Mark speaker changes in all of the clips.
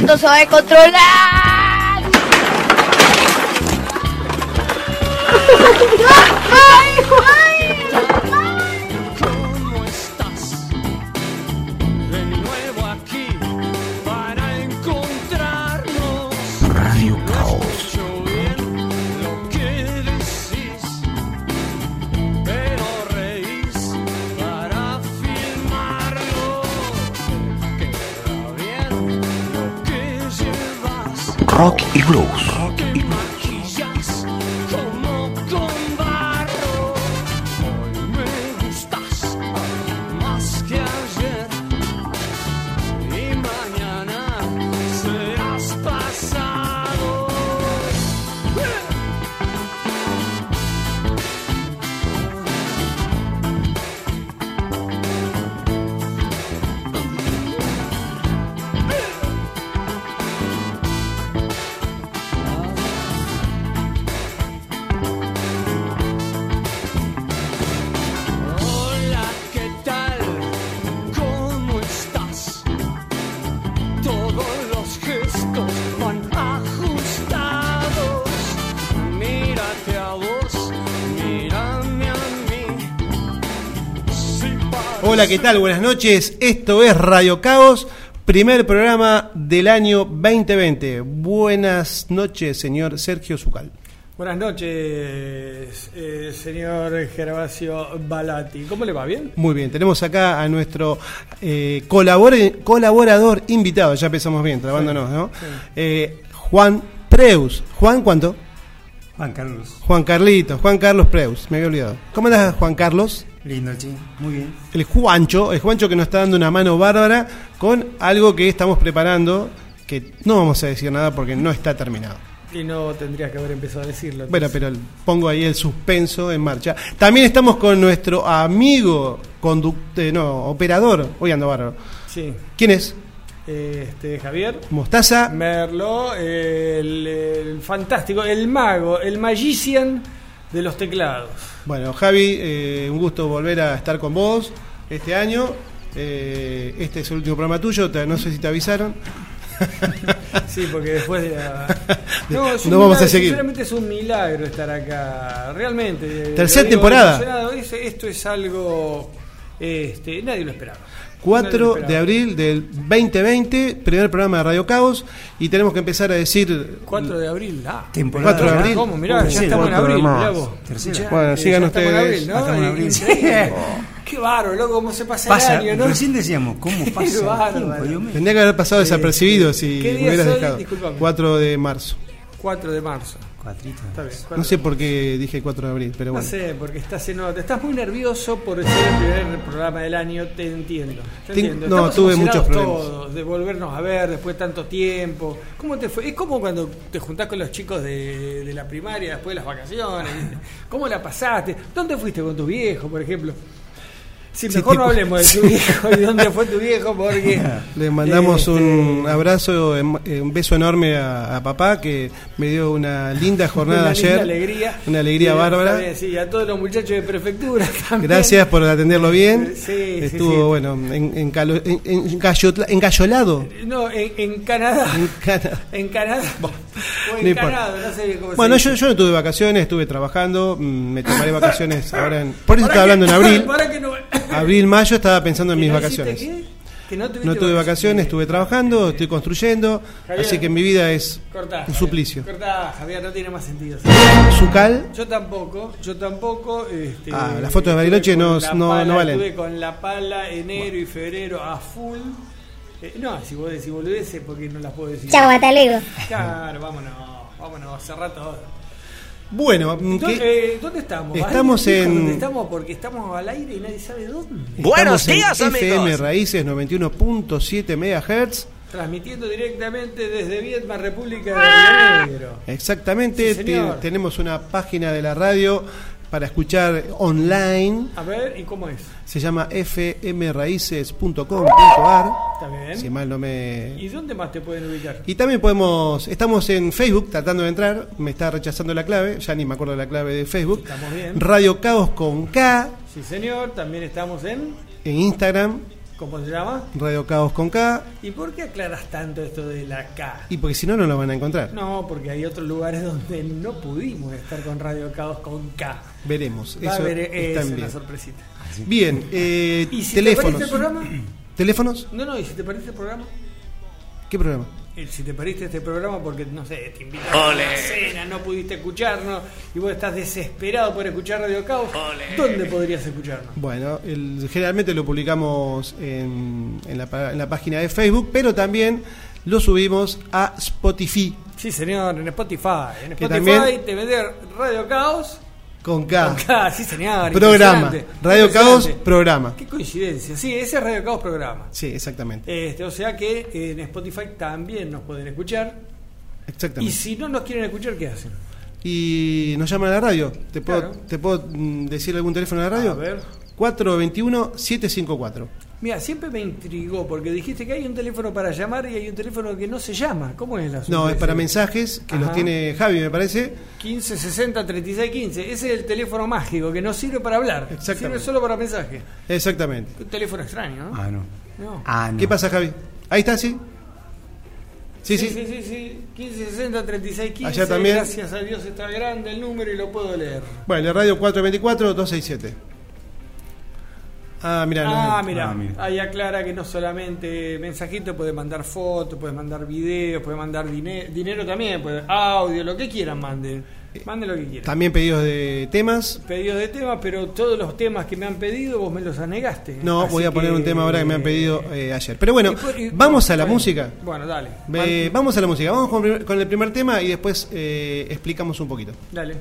Speaker 1: esto se va a controlar.
Speaker 2: Hola, ¿qué tal?
Speaker 3: Buenas noches. Esto es Radio Caos, primer programa del año 2020. Buenas noches, señor Sergio Zucal.
Speaker 4: Buenas noches, eh, señor Gervasio Balati. ¿Cómo le va? ¿Bien?
Speaker 3: Muy bien, tenemos acá a nuestro eh, colaborador invitado, ya empezamos bien, trabándonos, ¿no? Eh, Juan Preus. Juan, ¿cuánto?
Speaker 5: Juan Carlos.
Speaker 3: Juan Carlitos, Juan Carlos Preus, me había olvidado. ¿Cómo andas, Juan Carlos?
Speaker 5: Lindo, sí. Muy bien.
Speaker 3: El Juancho, el Juancho que nos está dando una mano bárbara con algo que estamos preparando, que no vamos a decir nada porque no está terminado.
Speaker 4: Y no tendría que haber empezado a decirlo.
Speaker 3: Bueno, pero pongo ahí el suspenso en marcha. También estamos con nuestro amigo conductor, no, operador. Hoy ando bárbaro.
Speaker 4: Sí.
Speaker 3: ¿Quién es?
Speaker 4: Este, Javier.
Speaker 3: Mostaza.
Speaker 4: Merlo, el, el fantástico, el mago, el magician de los teclados.
Speaker 3: Bueno, Javi, eh, un gusto volver a estar con vos este año. Eh, este es el último programa tuyo, te- no sé si te avisaron.
Speaker 4: Sí, porque después de la... No,
Speaker 3: vamos a seguir.
Speaker 4: Sinceramente es un milagro estar acá. Realmente.
Speaker 3: Tercera temporada.
Speaker 4: Esto es algo... Este, nadie lo esperaba. Nadie lo
Speaker 3: 4
Speaker 4: esperaba.
Speaker 3: de abril del 2020, primer programa de Radio Caos. Y tenemos que empezar a decir.
Speaker 4: 4 de abril, ah.
Speaker 5: Temporada.
Speaker 3: 4 de abril.
Speaker 4: ¿Cómo? Mirá, ya estamos en abril, mirá vos.
Speaker 5: Tercera.
Speaker 4: Ya,
Speaker 3: Bueno,
Speaker 4: eh,
Speaker 3: sigan
Speaker 4: ya estamos en
Speaker 3: ustedes.
Speaker 4: abril, ¿no?
Speaker 5: Estamos en abril.
Speaker 4: Increíble. Qué bárbaro, loco, cómo se pasa,
Speaker 5: Pasa,
Speaker 4: el año, ¿no?
Speaker 5: recién decíamos, ¿cómo
Speaker 4: Qué
Speaker 5: pasa el
Speaker 4: bárbaro.
Speaker 3: Tendría que haber pasado desapercibido si
Speaker 4: ¿Qué
Speaker 3: me hubieras dejado.
Speaker 4: Disculpame.
Speaker 3: 4 de marzo.
Speaker 4: 4 de marzo.
Speaker 5: Cuatrito.
Speaker 4: Está bien.
Speaker 3: No sé por qué dije 4 de abril, pero
Speaker 4: No
Speaker 3: bueno.
Speaker 4: sé, porque estás en otra. Estás muy nervioso por ser el primer programa del año, te entiendo. Te
Speaker 3: Ten-
Speaker 4: entiendo.
Speaker 3: no, tuve muchos problemas.
Speaker 4: todos de volvernos a ver después de tanto tiempo. ¿Cómo te fue? Es como cuando te juntás con los chicos de, de la primaria después de las vacaciones. ¿Cómo la pasaste? ¿Dónde fuiste con tu viejo, por ejemplo? Sí,
Speaker 3: Sí,
Speaker 4: mejor no hablemos de tu viejo y dónde fue tu viejo, porque.
Speaker 3: Le mandamos
Speaker 4: este,
Speaker 3: un abrazo, em- eh, un beso enorme a, a papá que me dio una linda jornada
Speaker 4: una
Speaker 3: ayer.
Speaker 4: linda alegría.
Speaker 3: Una alegría
Speaker 4: Sí,
Speaker 3: bárbara.
Speaker 4: bien, Sí, a todos los muchachos de prefectura también.
Speaker 3: Gracias por atenderlo bien.
Speaker 4: Sí, sí,
Speaker 3: Estuvo,
Speaker 4: sí.
Speaker 3: bueno, en, en- en- encayolado.
Speaker 4: No, en, en Canadá.
Speaker 3: En Cana-
Speaker 4: En Canadá. O
Speaker 3: no
Speaker 4: en. Canadá, no sé cómo
Speaker 3: Bueno,
Speaker 4: se
Speaker 3: yo, yo no tuve vacaciones, estuve trabajando. mm, Me tomaré vacaciones ahora en. Por eso
Speaker 4: ¿Para
Speaker 3: estaba hablando en abril.
Speaker 4: ¿Para qué no?
Speaker 3: Abril, mayo estaba pensando en
Speaker 4: ¿Que
Speaker 3: mis
Speaker 4: no
Speaker 3: vacaciones.
Speaker 4: qué? Que no,
Speaker 3: No tuve vacaciones, estuve trabajando, estoy construyendo.
Speaker 4: Javier.
Speaker 3: Así que mi vida es
Speaker 4: Cortá,
Speaker 3: un
Speaker 4: Javier.
Speaker 3: suplicio.
Speaker 4: Cortá, Javier, no tiene más sentido.
Speaker 3: Zucal,
Speaker 4: Yo tampoco, yo tampoco. Este,
Speaker 3: Ah, las fotos de Bariloche
Speaker 4: estuve
Speaker 3: no-
Speaker 4: con la
Speaker 3: no-
Speaker 4: pala,
Speaker 3: no valen.
Speaker 4: Estuve con la pala enero y febrero a full. Eh, no, si vos decís boludeces, porque no las puedo decir.
Speaker 1: Chau, Batalego.
Speaker 4: Claro, vámonos, vámonos, hace rato.
Speaker 3: Bueno, mm,
Speaker 4: ¿Dónde,
Speaker 3: que-
Speaker 4: eh, ¿dónde estamos?
Speaker 3: Estamos
Speaker 4: ¿Alguien dijo
Speaker 3: en-
Speaker 4: ¿Dónde estamos? Porque estamos al aire y nadie sabe dónde.
Speaker 6: Buenos
Speaker 3: estamos
Speaker 6: días,
Speaker 3: en
Speaker 6: amigos.
Speaker 3: FM Raíces 91.7 MHz.
Speaker 4: Transmitiendo directamente desde Vietma, República de Río Negro.
Speaker 3: Exactamente,
Speaker 4: Sí,
Speaker 3: te-
Speaker 4: señor.
Speaker 3: tenemos una página de la radio para escuchar online.
Speaker 4: A ver, ¿y cómo es?
Speaker 3: Se llama fmraices.com.ar.
Speaker 4: ¿Está bien?
Speaker 3: Si mal no me.
Speaker 4: ¿Y dónde más te pueden ubicar?
Speaker 3: Y también podemos. Estamos en Facebook tratando de entrar. Me está rechazando la clave. Ya ni me acuerdo la clave de Facebook.
Speaker 4: Estamos bien.
Speaker 3: Radio Caos con K.
Speaker 4: Sí, señor. También estamos en.
Speaker 3: En Instagram
Speaker 4: ¿Cómo se llama?
Speaker 3: Radio Caos con K.
Speaker 4: ¿Y por qué aclaras tanto esto de la K?
Speaker 3: Y porque si no, no lo van a encontrar.
Speaker 4: No, porque hay otros lugares donde no pudimos estar con Radio Caos con K.
Speaker 3: Veremos.
Speaker 4: Va a
Speaker 3: Eso
Speaker 4: haber
Speaker 3: está
Speaker 4: es una sorpresita.
Speaker 3: Bien, eh,
Speaker 4: ¿Y si
Speaker 3: teléfonos.
Speaker 4: te perdiste el programa?
Speaker 3: ¿Teléfonos?
Speaker 4: No, no, ¿y si te perdiste el programa?
Speaker 3: ¿Qué programa?
Speaker 4: Eh, Si te perdiste este programa porque, no sé, te invitaron a una cena, no pudiste escucharnos y vos estás desesperado por escuchar Radio Caos, ¿dónde podrías escucharnos?
Speaker 3: Bueno, el- generalmente lo publicamos en, en la, pa- en la página de Facebook, pero también lo subimos a Spotify
Speaker 4: Sí, señor, en Spotify. En Spotify
Speaker 3: también-
Speaker 4: te vender Radio Caos
Speaker 3: con K.
Speaker 4: con K, sí, señor.
Speaker 3: Programa. Radio Caos, programa.
Speaker 4: Qué coincidencia. Sí, ese es Radio Caos Programa.
Speaker 3: Sí, exactamente.
Speaker 4: Este, o sea que en Spotify también nos pueden escuchar. Y
Speaker 3: Exactamente.
Speaker 4: si no nos quieren escuchar, ¿qué hacen?
Speaker 3: Y nos llaman a la radio. ¿Te puedo,
Speaker 4: Claro.
Speaker 3: ¿te puedo mm, decir algún teléfono de la radio?
Speaker 4: A ver.
Speaker 3: 421-754.
Speaker 4: Mira, siempre me intrigó porque dijiste que hay un teléfono para llamar y hay un teléfono que no se llama. ¿Cómo es la
Speaker 3: No, es para mensajes que los
Speaker 4: Ajá.
Speaker 3: tiene Javi, me parece.
Speaker 4: 15 60 36 15. Ese es el teléfono mágico que no sirve para hablar.
Speaker 3: Exactamente.
Speaker 4: Sirve solo para mensajes.
Speaker 3: Exactamente.
Speaker 4: Un teléfono extraño, ¿no?
Speaker 5: Ah, no.
Speaker 4: No.
Speaker 5: Ah, no.
Speaker 3: ¿Qué pasa, Javi? Ahí está, sí. Sí, sí.
Speaker 4: sí, sí, sí. 15 60 36 15.
Speaker 3: Allá también.
Speaker 4: Gracias a Dios está grande el número y lo puedo leer.
Speaker 3: Bueno, la radio 424-267. Ah, mira,
Speaker 4: Ah,
Speaker 3: no.
Speaker 4: mira,
Speaker 5: Ah, mira.
Speaker 4: ahí aclara que no solamente mensajito, puede mandar fotos, puede mandar videos, puede mandar dine- dinero también, puede audio, lo que quieran manden. Manden lo que quieran.
Speaker 3: También pedidos de temas.
Speaker 4: Pedidos de temas, pero todos los temas que me han pedido vos me los anegaste.
Speaker 3: No,
Speaker 4: Así
Speaker 3: voy a poner
Speaker 4: que-
Speaker 3: un tema ahora que me han pedido eh, ayer. Pero bueno,
Speaker 4: Y por- y-
Speaker 3: vamos a la
Speaker 4: bueno,
Speaker 3: música.
Speaker 4: Bueno, dale.
Speaker 3: Eh, vamos a la música. Vamos con, con el primer tema y después eh, explicamos un poquito.
Speaker 4: Dale.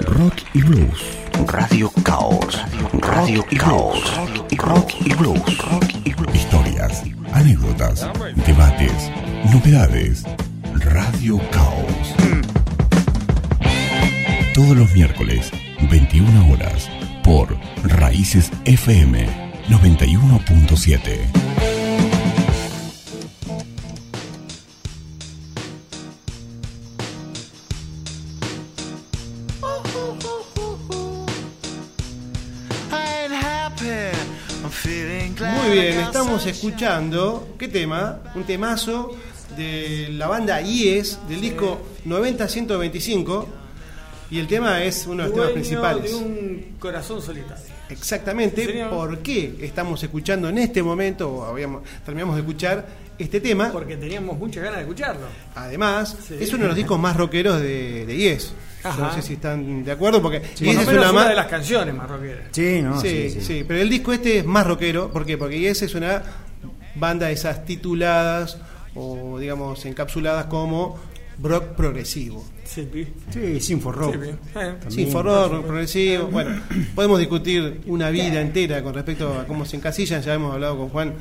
Speaker 6: Rock y Blues. Radio Caos. Radio Caos. Rock y Blues. Rock y Blues. Historias, anécdotas, debates, novedades. Radio Caos. Todos los miércoles, 21 horas, por Raíces FM 91.7.
Speaker 3: escuchando, ¿qué tema? Un temazo de la banda IES, del disco 90-125, y el tema es uno de los temas principales.
Speaker 4: de un corazón solitario.
Speaker 3: Exactamente,
Speaker 4: Señor.
Speaker 3: ¿por qué estamos escuchando en este momento, o habíamos, terminamos de escuchar este tema?
Speaker 4: Porque teníamos muchas ganas de escucharlo.
Speaker 3: Además,
Speaker 4: Sí.
Speaker 3: es uno de los discos más rockeros de, de Yes. No sé si están de acuerdo, porque es una
Speaker 4: de las canciones más rockeras.
Speaker 5: Sí, no,
Speaker 3: sí,
Speaker 5: sí,
Speaker 3: sí,
Speaker 5: sí.
Speaker 3: pero el disco este es más rockero. ¿Por qué? Porque Yes es una banda de esas tituladas o, digamos, encapsuladas como rock progresivo.
Speaker 4: Sí.
Speaker 5: Sí, Sinfo Rock.
Speaker 4: Sí, pi. Eh.
Speaker 3: Rock progresivo. Bueno, podemos discutir una vida entera con respecto a cómo se encasillan. Ya hemos hablado con Juan.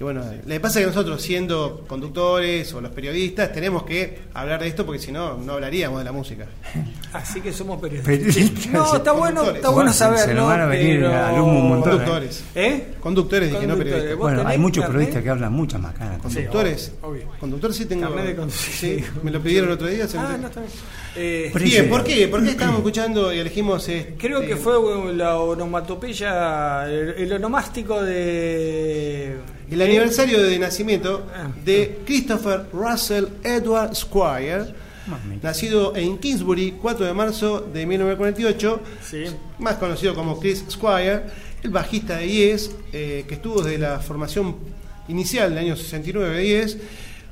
Speaker 3: Que bueno, le pasa que nosotros, siendo conductores o los periodistas, tenemos que hablar de esto porque si no, no hablaríamos de la música.
Speaker 4: Así que somos periodistas.
Speaker 5: Periodistas.
Speaker 4: No, está bueno,
Speaker 3: Conductores.
Speaker 4: está bueno saber,
Speaker 5: se nos
Speaker 4: ¿no?
Speaker 5: van a venir
Speaker 4: Pero-
Speaker 5: al humo un montón,
Speaker 3: Conductores.
Speaker 4: ¿Eh?
Speaker 3: Conductores, dije, no
Speaker 4: Conductores.
Speaker 3: periodistas.
Speaker 4: ¿Vos
Speaker 5: Bueno, hay muchos
Speaker 4: carnet?
Speaker 5: periodistas que hablan muchas macanas.
Speaker 4: Sí,
Speaker 3: Conductores.
Speaker 4: obvio, obvio.
Speaker 3: Conductor sí tengo.
Speaker 4: De.
Speaker 3: Sí, me lo pidieron el otro día. se
Speaker 4: Ah, no, está bien. Eh,
Speaker 5: Pero-
Speaker 3: Bien, ¿por qué? ¿Por qué estábamos escuchando y elegimos este?
Speaker 4: Creo que fue la onomatopeya, el, el onomástico de.
Speaker 3: El aniversario de nacimiento
Speaker 4: Ah.
Speaker 3: de Christopher Russell Edward Squire,
Speaker 5: Mamita.
Speaker 3: nacido en Kingsbury 4 de marzo de 1948,
Speaker 4: Sí.
Speaker 3: más conocido como Chris Squire, el bajista de Yes, eh, que estuvo desde la formación inicial del año 69 de Yes,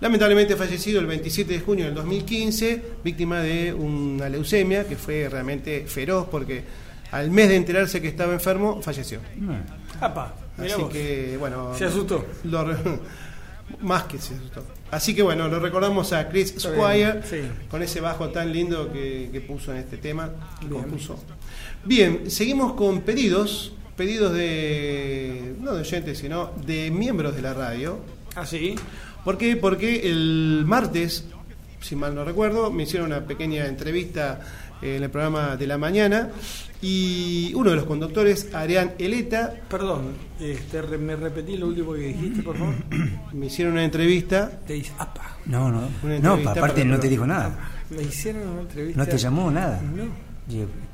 Speaker 3: lamentablemente fallecido el 27 de junio del 2015, víctima de una leucemia que fue realmente feroz porque al mes de enterarse que estaba enfermo, falleció.
Speaker 4: Apa, mirá
Speaker 3: Así
Speaker 4: vos.
Speaker 3: que, bueno.
Speaker 4: Se asustó.
Speaker 3: lo re- más que se asustó. Así que, bueno, lo recordamos a Chris
Speaker 4: Está
Speaker 3: Squire
Speaker 4: sí.
Speaker 3: con ese bajo tan lindo que, que puso en este tema, que
Speaker 4: Bien.
Speaker 3: compuso. Bien, seguimos con pedidos. Pedidos de. no de oyentes, sino de miembros de la radio.
Speaker 4: Ah, sí.
Speaker 3: ¿Por qué? Porque el martes, si mal no recuerdo, me hicieron una pequeña entrevista en el programa de la mañana y uno de los conductores, Arián Eleta,
Speaker 4: Perdón, este, re- me repetí lo último que dijiste, por favor.
Speaker 3: me hicieron una entrevista.
Speaker 4: Te dice, apa,
Speaker 5: No, no. No, aparte no te dijo nada.
Speaker 4: me hicieron una entrevista.
Speaker 5: No te llamó nada.
Speaker 4: No.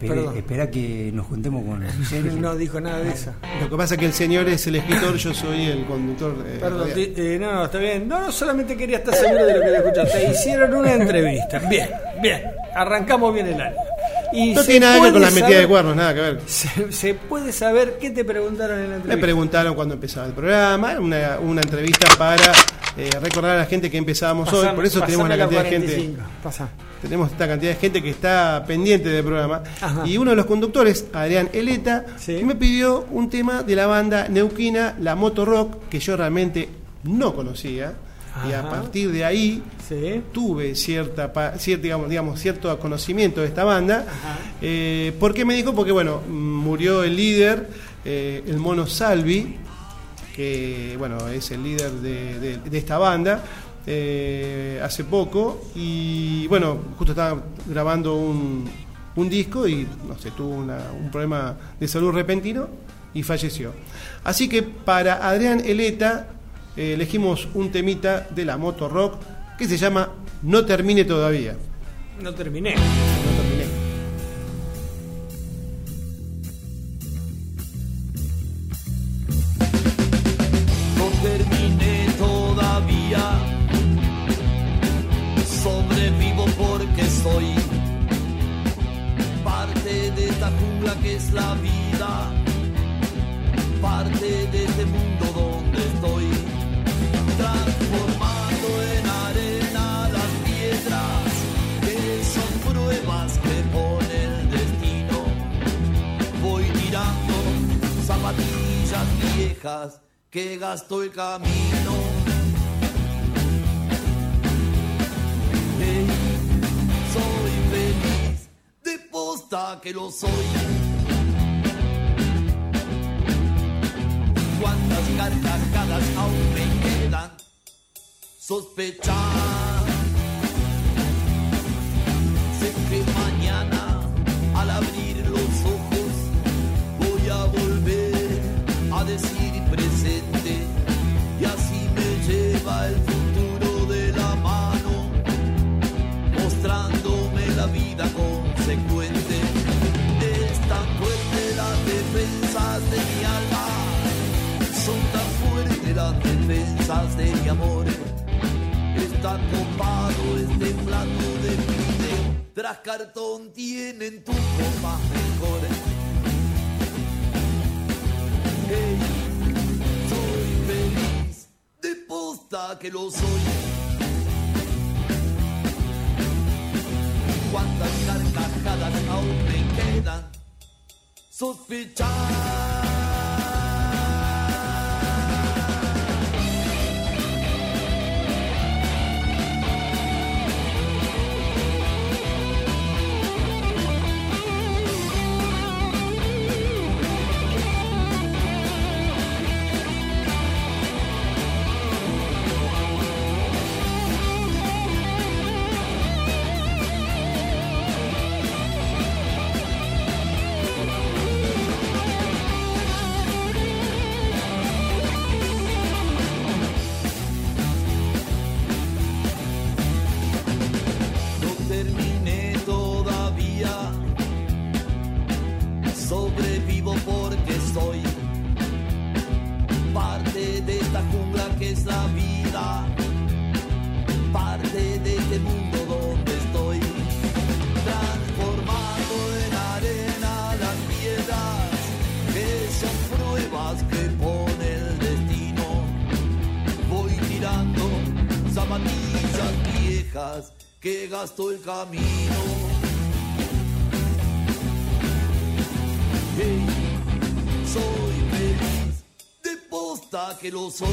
Speaker 4: Perdón.
Speaker 5: espera que nos juntemos con Sergio.
Speaker 4: No dijo nada de eso.
Speaker 3: Lo que pasa es que el señor es el escritor, yo soy el conductor. eh,
Speaker 4: Perdón, eh, no, no, está bien. No, no, solamente quería estar seguro de lo que había escuchado. Te hicieron una entrevista. Bien, bien. Arrancamos bien el año. Y
Speaker 3: no tiene nada que ver con la metida de cuernos, nada que ver.
Speaker 4: Se, se puede saber qué te preguntaron en la
Speaker 3: Me
Speaker 4: entrevista.
Speaker 3: preguntaron cuándo empezaba el programa, una, una entrevista para eh, recordar a la gente que empezábamos hoy, por eso tenemos una cantidad de
Speaker 4: 45.
Speaker 3: gente. Tenemos esta cantidad de gente que está pendiente del programa.
Speaker 4: Ajá.
Speaker 3: Y uno de los conductores, Adrián Eleta,
Speaker 4: Sí.
Speaker 3: me pidió un tema de la banda neuquina La Moto Rock, que yo realmente no conocía. Y a partir de ahí
Speaker 4: Sí.
Speaker 3: tuve cierta, pa- cier- digamos, digamos, cierto conocimiento de esta banda. Eh, ¿Por qué me dijo? Porque bueno, murió el líder, eh, el mono Salvi, que bueno, es el líder de, de- de esta banda, eh, hace poco. Y bueno, justo estaba grabando un, un disco y no sé, tuvo una- un problema de salud repentino y falleció. Así que para Adrián Eleta eh, elegimos un temita de la moto rock que se llama No termine todavía.
Speaker 4: No terminé.
Speaker 2: El camino. Soy feliz que lo soy. Cuántas carcajadas aún me quedan sospechar. Que lo soy. cuántas carcajadas aún me quedan sospechar. Camino. Hey, soy feliz, de posta que lo soy.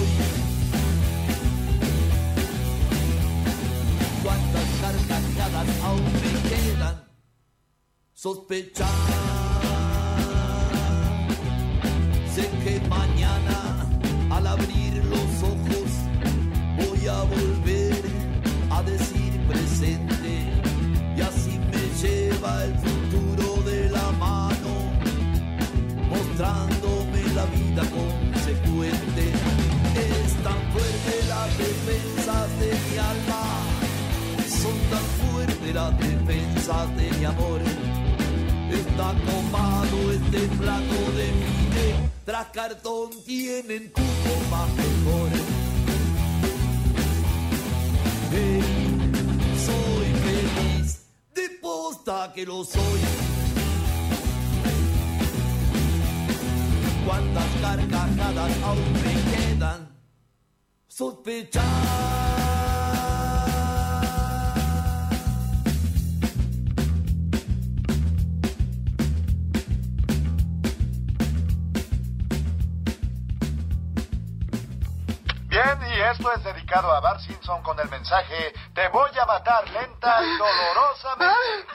Speaker 2: Cuántas carcajadas aún me quedan sospechar.
Speaker 7: Lenta y dolorosamente.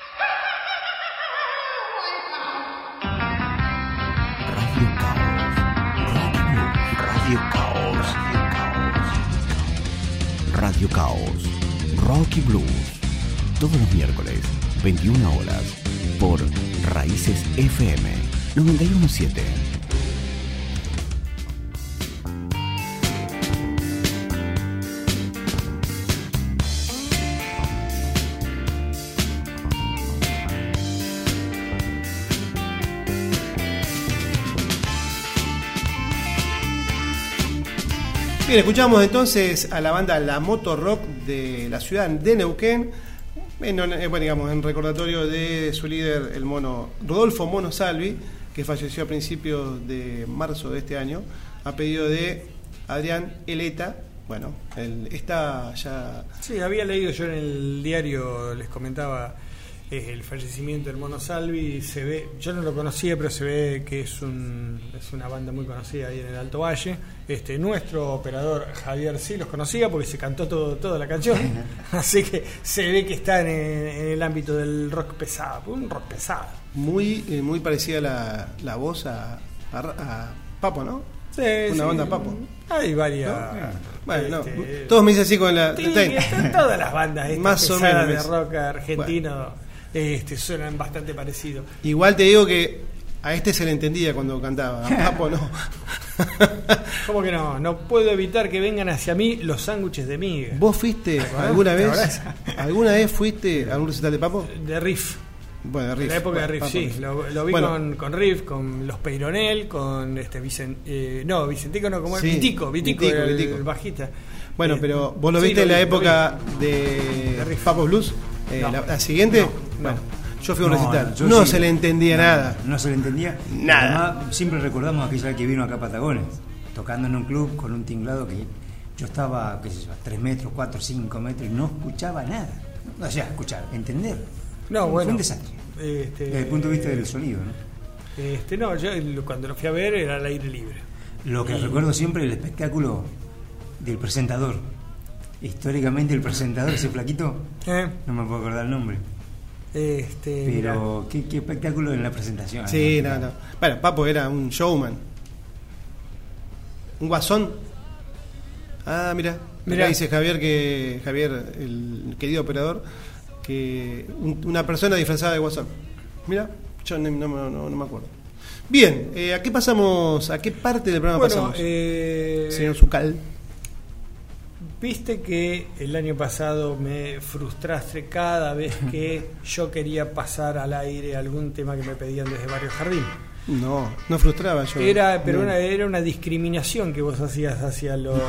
Speaker 6: Radio Caos. Radio Caos. Rocky Blues. Todos los miércoles, 21 horas, por Raíces FM 917.
Speaker 3: Bien, escuchamos entonces a la banda La Moto Rock de la ciudad de Neuquén. En, eh, bueno, digamos, en recordatorio de su líder, el mono Rodolfo Mono Salvi, que falleció a principios de marzo de este año, a pedido de Adrián Eleta. Bueno, él está ya.
Speaker 4: Sí, había leído yo en el diario, les comentaba el fallecimiento del Mono Salvi. Se ve, yo no lo conocía, pero se ve que es, un, es una banda muy conocida ahí en el Alto Valle. Este, nuestro operador Javier sí los conocía porque se cantó todo, toda la canción. Así que se ve que está en, en el ámbito del rock pesado, un rock pesado.
Speaker 3: Muy, eh, muy parecida la, la voz a, a, a Papo, ¿no?
Speaker 4: Sí,
Speaker 3: Una
Speaker 4: sí.
Speaker 3: banda Papo.
Speaker 4: Hay varias.
Speaker 3: Bueno, no,
Speaker 4: este,
Speaker 3: todos me dicen así con la.
Speaker 4: Sí,
Speaker 3: ten.
Speaker 4: están todas las bandas
Speaker 3: Más o menos.
Speaker 4: de rock argentino este, suenan bastante parecido.
Speaker 3: Igual te digo que a este se le entendía cuando cantaba, a Papo no.
Speaker 4: ¿Cómo que no? No puedo evitar que vengan hacia mí los sándwiches de miga.
Speaker 3: ¿Vos fuiste alguna
Speaker 4: ¿Te
Speaker 3: vez? ¿Alguna vez fuiste a un recital de Papo?
Speaker 4: De Riff.
Speaker 3: Bueno, Riff.
Speaker 4: la época de Riff, sí. Lo, lo vi
Speaker 3: Bueno.
Speaker 4: con, con Riff, con los Peironel, con este Vicen, eh, no, Vicentico no, como
Speaker 3: Sí,
Speaker 4: Vitico, Vitico,
Speaker 3: Vitico,
Speaker 4: el,
Speaker 3: Vitico.
Speaker 4: el bajista.
Speaker 3: Bueno,
Speaker 4: Eh,
Speaker 3: pero vos lo
Speaker 4: sí,
Speaker 3: viste en la
Speaker 4: vi,
Speaker 3: época
Speaker 4: vi.
Speaker 3: de,
Speaker 4: De Riff.
Speaker 3: Papo Blues. Eh,
Speaker 4: No.
Speaker 3: la, la siguiente,
Speaker 4: No,
Speaker 3: bueno,
Speaker 4: no.
Speaker 3: yo fui a un
Speaker 5: No,
Speaker 3: recital.
Speaker 5: yo
Speaker 3: No
Speaker 5: sí.
Speaker 3: se le entendía
Speaker 5: No,
Speaker 3: nada.
Speaker 5: No se le entendía.
Speaker 3: Nada.
Speaker 5: Además, siempre recordamos aquella que vino acá a Patagones, tocando en un club con un tinglado que yo estaba, qué sé yo, a 3 metros, 4, 5 metros y no escuchaba nada. O sea, escuchar, entender.
Speaker 4: No,
Speaker 5: Fue
Speaker 4: bueno.
Speaker 5: un desastre.
Speaker 4: Este,
Speaker 5: Desde el punto de vista del sonido, ¿no?
Speaker 4: Este, no, yo cuando lo fui a ver era al aire libre.
Speaker 5: Lo que recuerdo siempre es el espectáculo del presentador. Históricamente el presentador, ese flaquito,
Speaker 4: ¿Eh?
Speaker 5: no me puedo acordar el nombre.
Speaker 4: Este.
Speaker 5: Pero qué, qué espectáculo en la presentación.
Speaker 3: Sí, no, no. Bueno, Papo era un showman. Un guasón. Ah, mira.
Speaker 4: Mirá.
Speaker 3: Acá dice Javier que. Javier, el querido operador, que un- una persona disfrazada de guasón. Mira, yo no, no me- no- no me acuerdo. Bien, eh, ¿a qué pasamos? ¿A qué parte del programa
Speaker 4: Bueno,
Speaker 3: pasamos?
Speaker 4: eh,
Speaker 3: Señor Zucal.
Speaker 4: Viste que el año pasado me frustraste cada vez que yo quería pasar al aire algún tema que me pedían desde Barrio Jardín.
Speaker 3: No, no frustraba yo.
Speaker 4: Era, pero
Speaker 3: No.
Speaker 4: una, era una discriminación que vos hacías hacia los eh,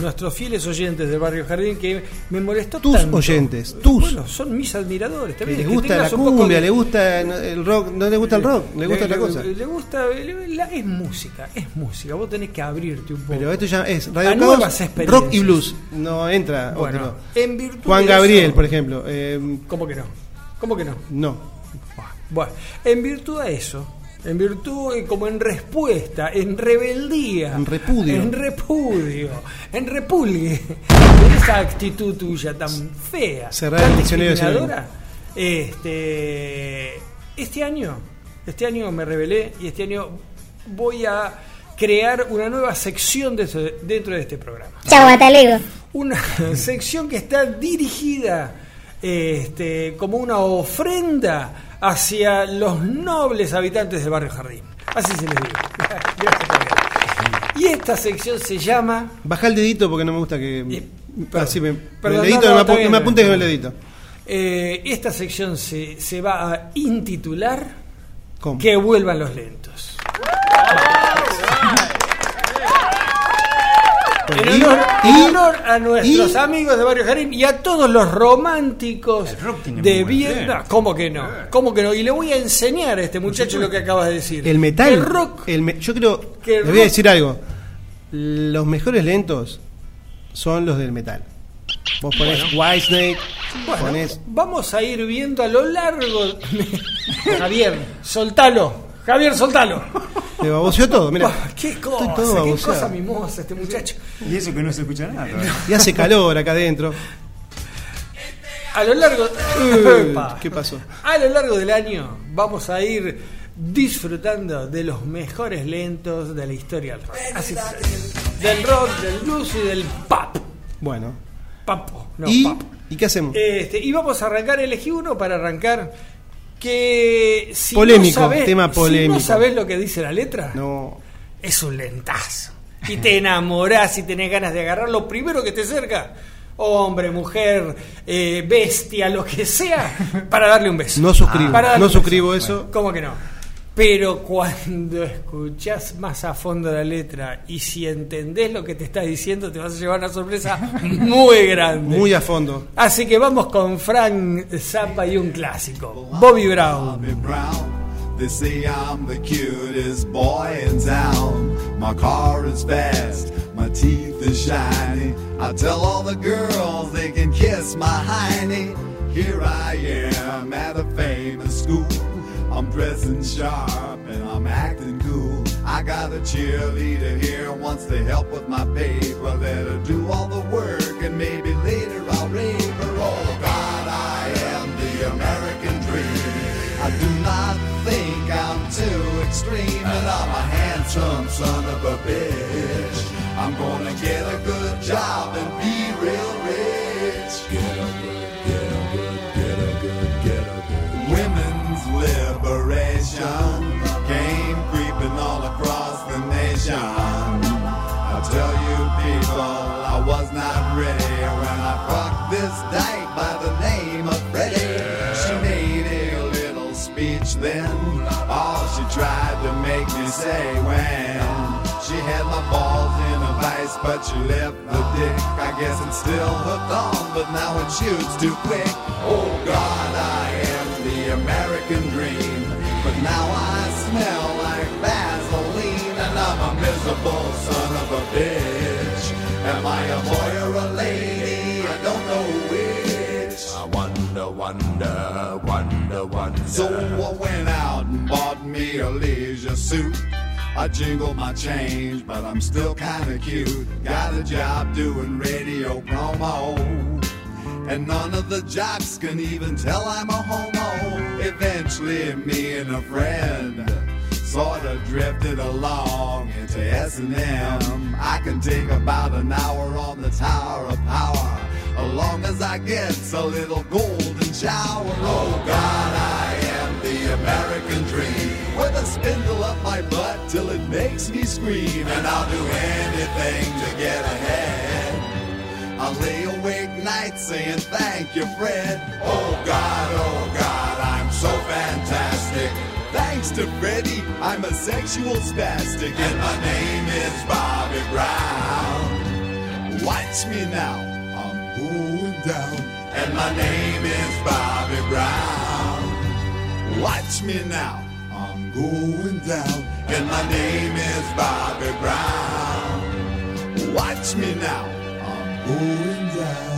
Speaker 4: nuestros fieles oyentes del Barrio Jardín que me molestó
Speaker 3: Tus
Speaker 4: tanto.
Speaker 3: oyentes, tus.
Speaker 4: Bueno, son mis admiradores. También,
Speaker 3: le
Speaker 4: que
Speaker 3: gusta la cumbia,
Speaker 4: de-
Speaker 3: le gusta el rock, no le gusta el rock, le gusta otra cosa.
Speaker 4: Le gusta, le- la- es música, es música. Vos tenés que abrirte un poco.
Speaker 3: Pero esto ya es Radio Caos, rock y blues. No entra
Speaker 4: Bueno,
Speaker 3: otro.
Speaker 4: en virtud
Speaker 3: Juan
Speaker 4: de
Speaker 3: Gabriel,
Speaker 4: eso-
Speaker 3: por ejemplo. eh,
Speaker 4: ¿Cómo que no? ¿Cómo que no?
Speaker 3: no.
Speaker 4: Bueno, en virtud a eso, en virtud, como en respuesta, en rebeldía,
Speaker 3: En repudio.
Speaker 4: en repudio, en repulgue. De esa actitud tuya tan fea,
Speaker 3: Cerrar
Speaker 4: tan
Speaker 3: el diccionario de
Speaker 4: discriminadora, este, este año, este año me rebelé y este año voy a crear una nueva sección de dentro de este programa.
Speaker 1: Chao, Batalego.
Speaker 4: una sección que está dirigida este, como una ofrenda hacia los nobles habitantes del barrio Jardín. Así se les digo. Gracias, Javier. Y esta sección se llama.
Speaker 3: Baja el dedito porque no me gusta que.
Speaker 4: Y-
Speaker 3: Ah,
Speaker 4: perdón.
Speaker 3: sí, me-
Speaker 4: Perdón,
Speaker 3: el dedito
Speaker 4: no,
Speaker 3: no,
Speaker 4: no,
Speaker 3: me, apu-
Speaker 4: bien,
Speaker 3: me apuntes con el dedito.
Speaker 4: eh, esta sección se, se va a intitular
Speaker 3: ¿Cómo?
Speaker 4: Que vuelvan los lentos. En
Speaker 3: Y-
Speaker 4: honor,
Speaker 3: y-
Speaker 4: en honor a nuestros
Speaker 3: y-
Speaker 4: amigos de Barrio Jardín y a todos los románticos de. No, ¿Cómo que no? ¿Cómo que no? Y le voy a enseñar a este muchacho lo que acabas de decir.
Speaker 3: El metal.
Speaker 4: El rock.
Speaker 3: el me- yo creo.
Speaker 4: que
Speaker 3: Le voy a decir algo. Los mejores lentos son los del metal. Vos ponés
Speaker 4: Bueno,
Speaker 3: ponés.
Speaker 4: vamos a ir viendo a lo largo. Javier, soltalo. Javier, soltalo.
Speaker 3: Te baboseó todo, mira.
Speaker 4: Buah, qué cosa,
Speaker 3: Estoy todo
Speaker 4: qué cosa mimosa este muchacho.
Speaker 5: Y eso que no se escucha nada.
Speaker 3: Y hace calor acá adentro.
Speaker 4: A lo largo.
Speaker 3: Uy. ¿Qué pasó?
Speaker 4: A lo largo del año vamos a ir disfrutando de los mejores lentos de la historia del rock. Así es. Del rock, del blues y del pop.
Speaker 3: Bueno.
Speaker 4: Papo, no
Speaker 3: ¿Y,
Speaker 4: pop.
Speaker 3: ¿Y qué hacemos?
Speaker 4: Este, y vamos a arrancar, elegí uno para arrancar. Que si
Speaker 3: Polémico,
Speaker 4: no sabés,
Speaker 3: tema
Speaker 4: Si
Speaker 3: polémico.
Speaker 4: no sabés lo que dice la letra,
Speaker 3: No.
Speaker 4: es un lentazo. Y te enamorás y tenés ganas de agarrar lo primero que te acerca, hombre, mujer, eh, bestia, lo que sea, para darle un beso.
Speaker 3: No suscribo. No
Speaker 4: beso.
Speaker 3: suscribo eso.
Speaker 4: ¿Cómo que no? Pero cuando escuchás más a fondo la letra y si entendés lo que te está diciendo, te vas a llevar una sorpresa muy grande.
Speaker 3: Muy a fondo.
Speaker 4: Así que vamos con Frank Zappa y un clásico, Bobby Brown.
Speaker 8: Bobby Brown. They say I'm the cutest boy in town. My car is fast, my teeth are shiny. I tell all the girls they can kiss my hiney. Here I am at a famous school. I'm dressing sharp and I'm acting cool. I got a cheerleader here wants to help with my paper. Let her do all the work and maybe later I'll rave her. Oh God, I am the American dream. I do not think I'm too extreme, and I'm a handsome son of a bitch. I'm gonna get a good job and be then, all she tried to make me say when she had my balls in a vice, but she left the dick. I guess it's still hooked on, but now it shoots too quick. Oh God, I am the American dream, but now I smell like Vaseline, and I'm a miserable son of a bitch. Am I a boy or a lady? Wonder, wonder, wonder. So I went out and bought me a leisure suit. I jingle my change, but I'm still kinda cute. Got a job doing radio promo. And none of the jocks can even tell I'm a homo. Eventually, me and a friend sorta drifted along into S&M. I can take about an hour on the Tower of Power, as long as I get a little golden shower. Oh God, I am the American dream, with a spindle up my butt till it makes me scream, and I'll do anything to get ahead. I lay awake nights saying thank you, Fred. Oh God, oh God, I'm so fantastic. Thanks to Freddie, I'm a sexual spastic, and my name is Bobby Brown. Watch me now, down, and my name is Bobby Brown. Watch me now, I'm going down, and my name is Bobby Brown. Watch me now, I'm going down.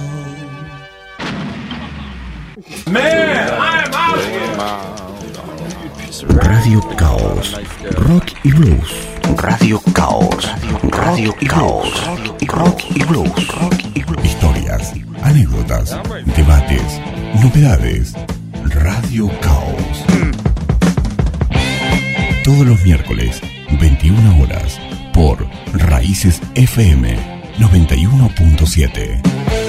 Speaker 8: Man, I'm out here.
Speaker 6: Radio Caos. Rock y Blues. Radio Caos. Radio Caos. Rock y Blues. Rock y Blues. Historias, anécdotas, debates, novedades. Radio Caos. Todos los miércoles, 21 horas, por Raíces FM 91.7.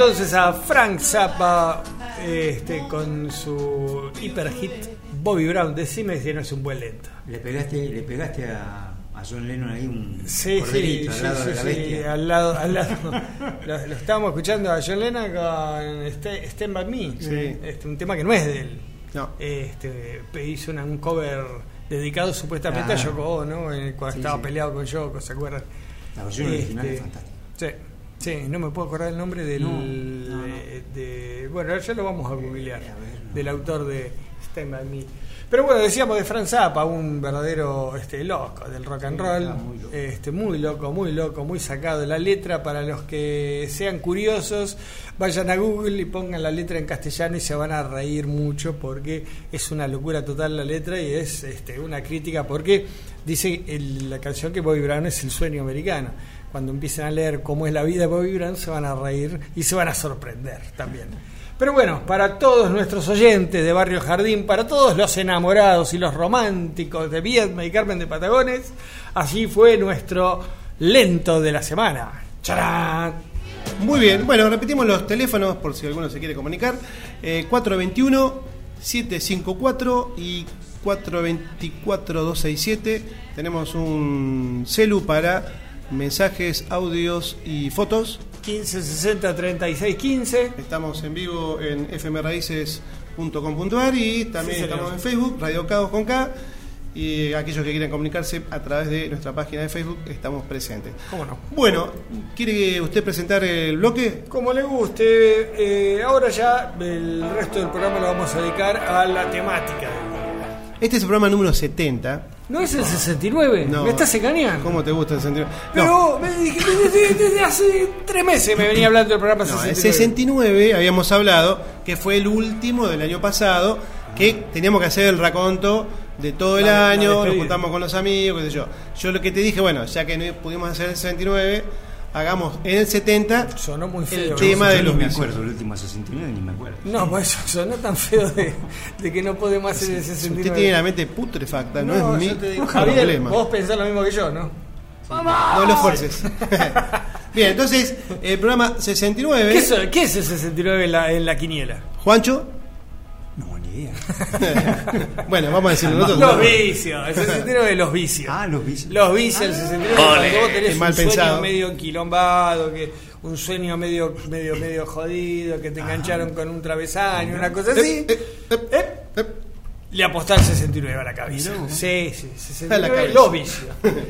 Speaker 4: entonces a Frank Zappa este, con su hiper hit Bobby Brown. Decime si no es un buen lento.
Speaker 5: Le pegaste, le pegaste a, a John Lennon ahí un
Speaker 4: Sí, sí,
Speaker 5: corderito
Speaker 4: sí,
Speaker 5: al lado
Speaker 4: sí,
Speaker 5: de la
Speaker 4: sí,
Speaker 5: bestia.
Speaker 4: al lado, al lado. lo, lo estábamos escuchando a John Lennon con Ste- Stand By Me,
Speaker 3: Sí.
Speaker 4: este, un tema que no es de él.
Speaker 3: No.
Speaker 4: Este, hizo una- un cover dedicado supuestamente
Speaker 5: Ah.
Speaker 4: a Yoko Ono, en el cual
Speaker 5: Sí,
Speaker 4: estaba
Speaker 5: sí.
Speaker 4: peleado con Yoko, ¿se acuerdan?
Speaker 5: La versión original
Speaker 4: Este,
Speaker 5: es fantástica.
Speaker 4: Sí, sí, no me puedo acordar el nombre del.
Speaker 5: No, no, no.
Speaker 4: de- de- bueno, ya lo vamos a googlear.
Speaker 5: A ver, no.
Speaker 4: Del autor de Stand By Me. Pero bueno, decíamos de Frank Zappa, un verdadero este, loco del rock and roll.
Speaker 5: muy loco.
Speaker 4: Este, muy loco, muy loco, muy sacado de la letra. Para los que sean curiosos, vayan a Google y pongan la letra en castellano y se van a reír mucho porque es una locura total la letra y es este, una crítica porque dice el- la canción que Bobby Brown es el sueño americano. Cuando empiecen a leer cómo es la vida de Bobby Brown se van a reír y se van a sorprender también. Pero bueno, para todos nuestros oyentes de Barrio Jardín, para todos los enamorados y los románticos de Viedma y Carmen de Patagones, así fue nuestro lento de la semana. ¡Charán!
Speaker 3: Muy bien, bueno, repetimos los teléfonos por si alguno se quiere comunicar. Eh, 421-754 y 424-267. Tenemos un celu para mensajes, audios y fotos.
Speaker 4: 15 60 36 15.
Speaker 3: Estamos en vivo en fmraíces.com.ar y también
Speaker 4: Sí,
Speaker 3: estamos en Facebook, Radio Caos con K. y aquellos que quieran comunicarse a través de nuestra página de Facebook estamos presentes.
Speaker 4: ¿Cómo no?
Speaker 3: Bueno, ¿quiere usted presentar el bloque?
Speaker 4: Como le guste, eh, ahora ya el resto del programa lo vamos a dedicar a la temática.
Speaker 3: Este es el programa número 70.
Speaker 4: ¿No es el 69?
Speaker 3: No.
Speaker 4: ¿Me estás engañando?
Speaker 3: ¿Cómo te gusta el 69?
Speaker 4: Pero
Speaker 3: No,
Speaker 4: me dije, desde, desde hace tres meses me venía hablando del programa
Speaker 3: no,
Speaker 4: 69.
Speaker 3: el 69 habíamos hablado que fue el último del año pasado que teníamos que hacer el raconto de todo el
Speaker 4: La- la
Speaker 3: año, nos juntamos con los amigos, qué sé yo. Yo lo que te dije, bueno, ya que no pudimos hacer el 69, hagamos en el 70
Speaker 4: Sonó muy
Speaker 3: el
Speaker 4: feo.
Speaker 3: tema
Speaker 5: Yo
Speaker 3: de los
Speaker 5: me
Speaker 3: vicios.
Speaker 5: acuerdo, el último 69 ni me acuerdo.
Speaker 4: No, pues eso sonó tan feo de, de que no podemos hacer el 69.
Speaker 3: Usted tiene la mente putrefacta, no, es mi
Speaker 4: te digo, Javier,
Speaker 3: problema.
Speaker 4: vos pensás lo mismo que yo, ¿no?
Speaker 3: No lo fuerces. Bien, entonces, el programa 69.
Speaker 4: ¿Qué es, qué es el 69 en la, en la quiniela?
Speaker 3: Juancho. Bueno, vamos a decirlo nosotros.
Speaker 4: Los vicios, el 69 de los vicios.
Speaker 5: Ah, los vicios.
Speaker 4: Los vicios, el 69 cuando vos tenés
Speaker 3: mal
Speaker 4: un sueño
Speaker 3: pensado.
Speaker 4: medio enquilombado, que un sueño medio, medio, medio jodido, que te engancharon con un travesaño, una cosa así.
Speaker 3: Eh, eh,
Speaker 4: Eh,
Speaker 3: eh.
Speaker 4: Le apostás 69 a la cabeza. Sí, sí, 69
Speaker 3: A la cabeza.
Speaker 4: los vicios.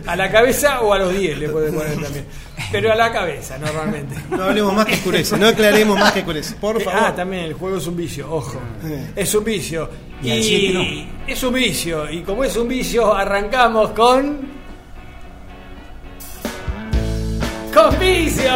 Speaker 4: A la cabeza o a los 10 le pueden poner también. Pero a la cabeza normalmente.
Speaker 3: No hablemos más que oscurece, no aclaremos más que oscurece. Por favor.
Speaker 4: Ah, también el juego es un vicio, ojo.
Speaker 3: Eh.
Speaker 4: Es un vicio.
Speaker 5: Y al siete no.
Speaker 4: es un vicio. Y como es un vicio, arrancamos con. ¡Con vicio!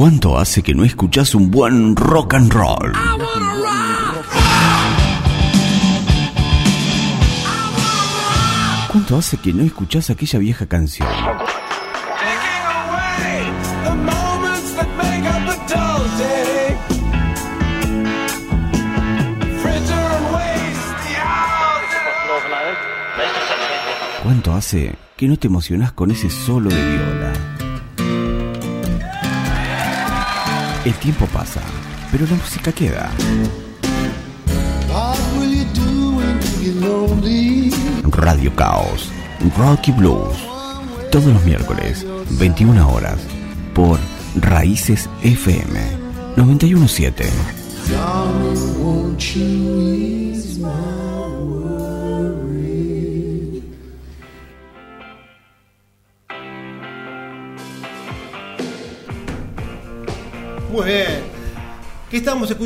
Speaker 6: ¿Cuánto hace que no escuchás un buen rock and roll? ¿Cuánto hace que no escuchás aquella vieja canción? ¿Cuánto hace que no te emocionás con ese solo de viola? El tiempo pasa, pero la música queda. Radio Caos, Rocky Blues. Todos los miércoles, 21 horas, por Raíces FM 917.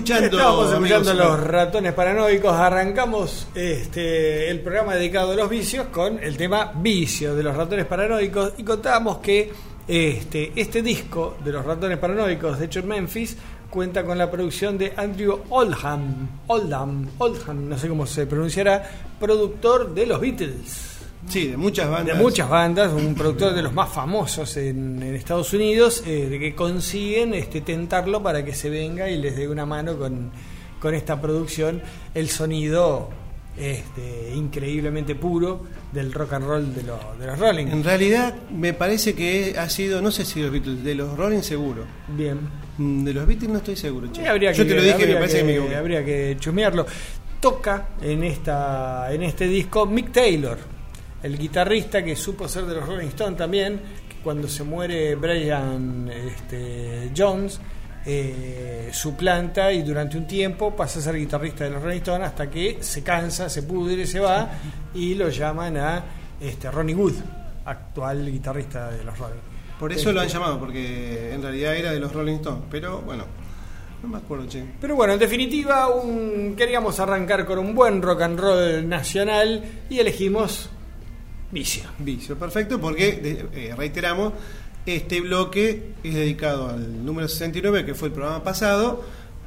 Speaker 3: Escuchando?
Speaker 4: Estamos escuchando
Speaker 3: amigos?
Speaker 4: los ratones paranoicos. Arrancamos este, el programa dedicado a los vicios con el tema vicio de los ratones paranoicos y contábamos que este, este disco de los ratones paranoicos, de hecho en Memphis, cuenta con la producción de Andrew Oldham, Oldham, Oldham, no sé cómo se pronunciará, productor de los Beatles.
Speaker 3: Sí, de muchas
Speaker 4: De
Speaker 3: bandas.
Speaker 4: muchas bandas, un productor de los más famosos en, en Estados Unidos, eh, de que consiguen este, tentarlo para que se venga y les dé una mano con, con esta producción, el sonido este, increíblemente puro del rock and roll de, los de los Rolling.
Speaker 3: En realidad, me parece que ha sido, no sé si de los Beatles, de los Rolling seguro.
Speaker 4: Bien.
Speaker 3: Mm, De los Beatles no estoy seguro, che.
Speaker 4: Sí, habría
Speaker 3: Yo
Speaker 4: que-
Speaker 3: te lo dije, me parece que,
Speaker 4: que-
Speaker 3: me.
Speaker 4: Habría que chusmearlo. Toca en, esta, en este disco Mick Taylor, el guitarrista que supo ser de los Rolling Stones también, que cuando se muere Brian este, Jones, eh, suplanta y durante un tiempo pasa a ser guitarrista de los Rolling Stones hasta que se cansa, se pudre, se va y lo llaman a este, Ronnie Wood, actual guitarrista de los Rolling.
Speaker 3: Por eso lo han
Speaker 4: Este,
Speaker 3: llamado, porque en realidad era de los Rolling Stones. Pero bueno, no me acuerdo, che.
Speaker 4: Pero bueno, en definitiva, un- queríamos arrancar con un buen rock and roll nacional y elegimos Vicio.
Speaker 3: Vicio, perfecto, porque eh, reiteramos, este bloque es dedicado al número 69, que fue el programa pasado,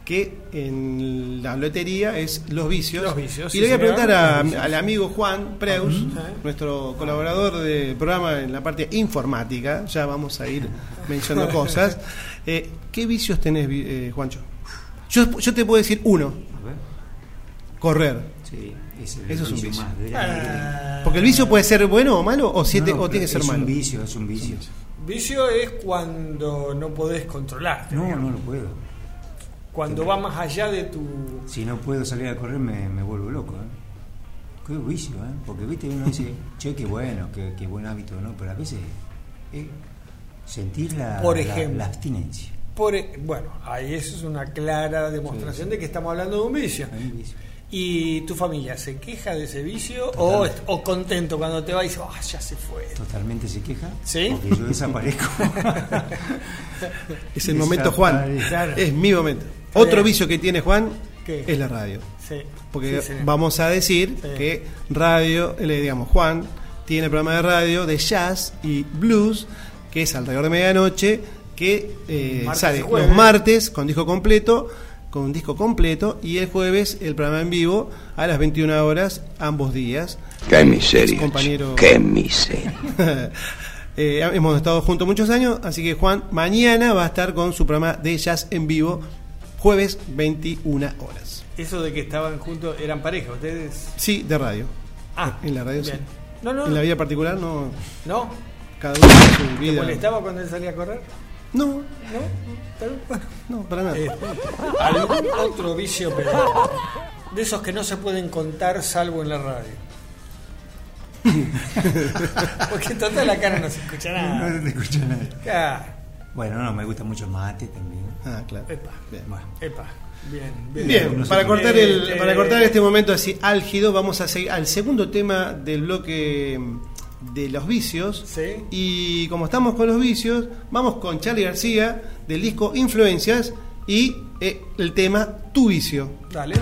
Speaker 3: que en la lotería es Los Vicios.
Speaker 4: Los Vicios,
Speaker 3: y le voy a preguntar a- al amigo Juan Preus, nuestro colaborador del programa en la parte informática, ya vamos a ir mencionando cosas. Eh, ¿Qué vicios tenés, eh, Juancho? Yo, yo te puedo decir uno, correr.
Speaker 5: Sí, ese
Speaker 3: Eso es un vicio.
Speaker 5: más grande.
Speaker 3: Porque el vicio puede ser bueno o malo, o, siete,
Speaker 5: No, no,
Speaker 3: o tiene que ser
Speaker 5: es
Speaker 3: malo.
Speaker 5: un vicio, es un vicio.
Speaker 4: Vicio es cuando no podés controlarte.
Speaker 5: No,
Speaker 4: digamos.
Speaker 5: no lo puedo.
Speaker 4: Cuando va más allá de tu.
Speaker 5: Si no puedo salir a correr me, me vuelvo loco. ¿eh? Qué vicio, ¿eh? Porque viste, uno dice, che, qué bueno, qué, qué buen hábito, ¿no? Pero a veces eh, sentir la,
Speaker 4: Por ejemplo.
Speaker 5: la abstinencia.
Speaker 4: Por, e- bueno, ahí eso es una clara demostración de que estamos hablando de un vicio.
Speaker 5: Hay un vicio.
Speaker 4: ¿Y tu familia se queja de ese vicio o, o contento cuando te va y dice, ah, ya se fue?
Speaker 5: Totalmente se queja.
Speaker 4: ¿Sí?
Speaker 5: Porque yo desaparezco.
Speaker 3: Es el momento, Juan.
Speaker 4: Claro.
Speaker 3: Es mi momento.
Speaker 4: Está
Speaker 3: Otro
Speaker 4: bien.
Speaker 3: vicio que tiene Juan
Speaker 4: ¿Qué?
Speaker 3: es la radio.
Speaker 4: Sí.
Speaker 3: Porque
Speaker 4: Sí,
Speaker 3: vamos a decir
Speaker 4: Sí.
Speaker 3: que radio, le digamos, Juan tiene programa de radio de jazz y blues, que es alrededor de medianoche, que eh, sale los martes con disco completo, con un disco completo, y el jueves el programa en vivo a las 21 horas, ambos días.
Speaker 9: Qué miseria.
Speaker 3: Compañero-
Speaker 9: Qué miseria.
Speaker 3: Eh, hemos estado juntos muchos años, así que Juan mañana va a estar con su programa de jazz en vivo, jueves 21 horas.
Speaker 4: Eso de que estaban juntos, eran pareja, ustedes.
Speaker 3: Sí, de radio.
Speaker 4: Ah,
Speaker 3: En la radio
Speaker 4: bien.
Speaker 3: sí.
Speaker 4: No, no,
Speaker 3: En la vida particular no.
Speaker 4: no.
Speaker 3: Cada uno su
Speaker 4: ¿Te
Speaker 3: vida.
Speaker 4: molestaba cuando él salía a correr?
Speaker 3: No,
Speaker 4: No. Pero, bueno.
Speaker 3: no, para nada.
Speaker 4: Eh, ¿Algún otro vicio, pero de esos que no se pueden contar salvo en la radio? Porque en total la cara no se escucha nada.
Speaker 5: no te escucha.
Speaker 4: Claro.
Speaker 5: Bueno, no, me gusta mucho mate también.
Speaker 3: Ah, claro.
Speaker 4: Epa,
Speaker 3: Bien.
Speaker 5: Bueno,
Speaker 4: epa. Bien, bien.
Speaker 3: Bien, para cortar, el,
Speaker 4: Este-
Speaker 3: para cortar este momento así álgido, vamos a seguir al segundo tema del bloque de los vicios.
Speaker 4: Sí.
Speaker 3: Y como estamos con los vicios, vamos con Charlie García del disco Influencias y eh, el tema Tu vicio.
Speaker 4: Dale.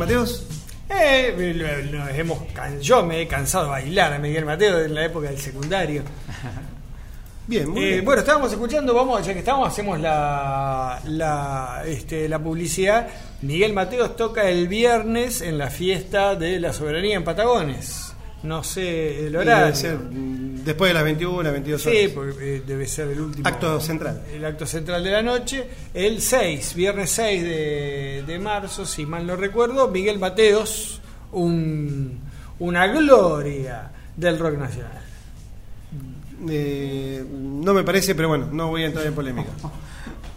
Speaker 3: Mateos?
Speaker 4: Eh, nos hemos can- yo me he cansado de bailar a Miguel Mateo en la época del secundario.
Speaker 3: Bien, muy
Speaker 4: Eh,
Speaker 3: bien.
Speaker 4: Bueno, estábamos escuchando, vamos, ya que estamos, hacemos la, la, este, la publicidad. Miguel Mateos toca el viernes en la fiesta de la soberanía en Patagones. No sé el horario.
Speaker 3: ser, después de las 21, 22 horas.
Speaker 4: Sí, porque eh, debe ser el último
Speaker 3: Acto central.
Speaker 4: El acto central de la noche. El 6, viernes 6 de, de marzo, si mal no recuerdo, Miguel Mateos, un, una gloria del rock nacional.
Speaker 3: Eh, no me parece, pero bueno, no voy a entrar en polémica.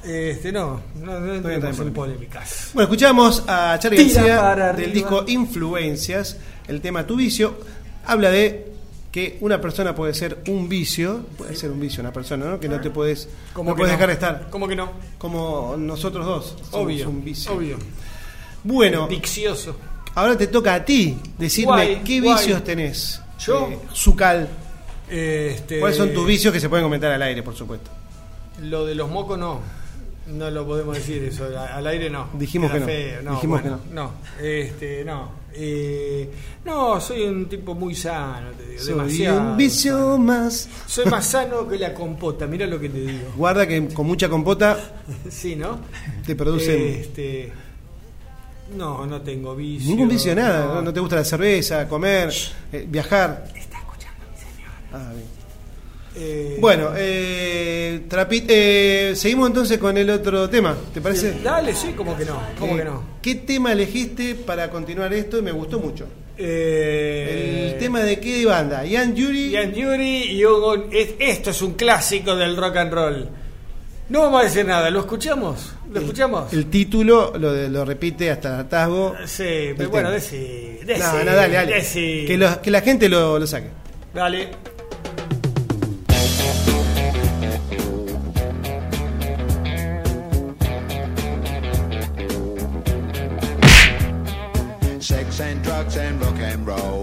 Speaker 4: Este, no, no, no entremos
Speaker 3: en
Speaker 4: en polémicas.
Speaker 3: Bueno, escuchamos a Charlie García del
Speaker 4: arriba.
Speaker 3: disco Influencias, el tema Tu vicio, habla de que una persona puede ser un vicio, puede ser un vicio una persona, ¿no? Que no te puedes,
Speaker 4: ¿Cómo
Speaker 3: no puedes
Speaker 4: no?
Speaker 3: dejar de estar,
Speaker 4: ¿Cómo que no?
Speaker 3: como nosotros dos. somos
Speaker 4: Obvio,
Speaker 3: un vicio.
Speaker 4: obvio.
Speaker 3: Bueno,
Speaker 4: Vicioso.
Speaker 3: ahora te toca a ti decirme
Speaker 4: Guay,
Speaker 3: qué
Speaker 4: guay.
Speaker 3: vicios tenés.
Speaker 4: ¿Yo?
Speaker 3: Eh, Zucal.
Speaker 4: Este,
Speaker 3: ¿Cuáles son tus vicios que se pueden comentar al aire, por supuesto?
Speaker 4: Lo de los mocos no. No lo podemos decir eso. Al aire no.
Speaker 3: Dijimos que no.
Speaker 4: feo,
Speaker 3: Dijimos
Speaker 4: bueno, no. Este, no. Eh, no, soy un tipo muy sano, te digo.
Speaker 3: Soy
Speaker 4: demasiado.
Speaker 3: un vicio más.
Speaker 4: Soy más sano que la compota, mira lo que te digo.
Speaker 3: Guarda que con mucha compota
Speaker 4: Sí, ¿no?
Speaker 3: te producen
Speaker 4: Este, no, no tengo vicio.
Speaker 3: ningún vicio, nada.
Speaker 4: no.
Speaker 3: ¿no? ¿No te gusta la cerveza, comer, eh, viajar? Está escuchando mi señora. Ah, bien.
Speaker 4: Eh,
Speaker 3: Bueno, eh, trapi- eh, seguimos entonces con el otro tema, ¿te parece?
Speaker 4: Dale, sí, como que no. Como
Speaker 3: Eh,
Speaker 4: que no.
Speaker 3: ¿Qué tema elegiste para continuar esto? Me gustó mucho.
Speaker 4: Eh,
Speaker 3: El tema de qué banda, Ian Yuri.
Speaker 4: Ian Yuri y es- esto es un clásico del rock and roll. No vamos a decir nada, ¿lo escuchamos? ¿Lo escuchamos?
Speaker 3: El título lo, de- lo repite hasta el hartazgo.
Speaker 4: Sí, pero bueno,
Speaker 3: tema.
Speaker 4: decí,
Speaker 3: No,
Speaker 4: decí,
Speaker 3: no, dale, dale.
Speaker 4: decí.
Speaker 3: Que, lo- que la gente lo, lo saque.
Speaker 4: Dale.
Speaker 10: And rock and roll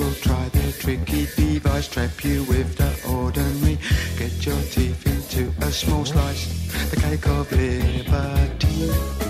Speaker 10: will try their tricky device, trap you with the ordinary. Get your teeth into a small slice, the cake of liberty.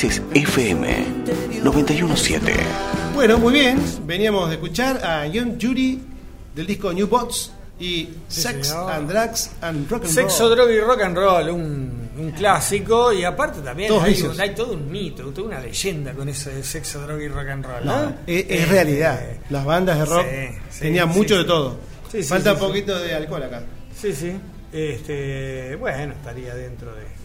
Speaker 6: Raíces FM 917.
Speaker 3: Bueno, muy bien. Veníamos de escuchar a Young Judy del disco New Bots y Sex
Speaker 4: señor.
Speaker 3: and Drugs and Rock and
Speaker 4: Sexo,
Speaker 3: Roll.
Speaker 4: droga y rock and roll, un, un clásico. Y aparte también hay, un- hay todo un mito, toda una leyenda con eso de sexo, droga y rock and roll.
Speaker 3: No,
Speaker 4: ¿no?
Speaker 3: es, es
Speaker 4: Eh,
Speaker 3: realidad.
Speaker 4: eh,
Speaker 3: Las bandas de rock
Speaker 4: sí, sí,
Speaker 3: tenían
Speaker 4: sí,
Speaker 3: mucho
Speaker 4: sí.
Speaker 3: de todo. Falta
Speaker 4: sí,
Speaker 3: un poquito de alcohol acá.
Speaker 4: Sí, sí. Este, bueno, estaría dentro de.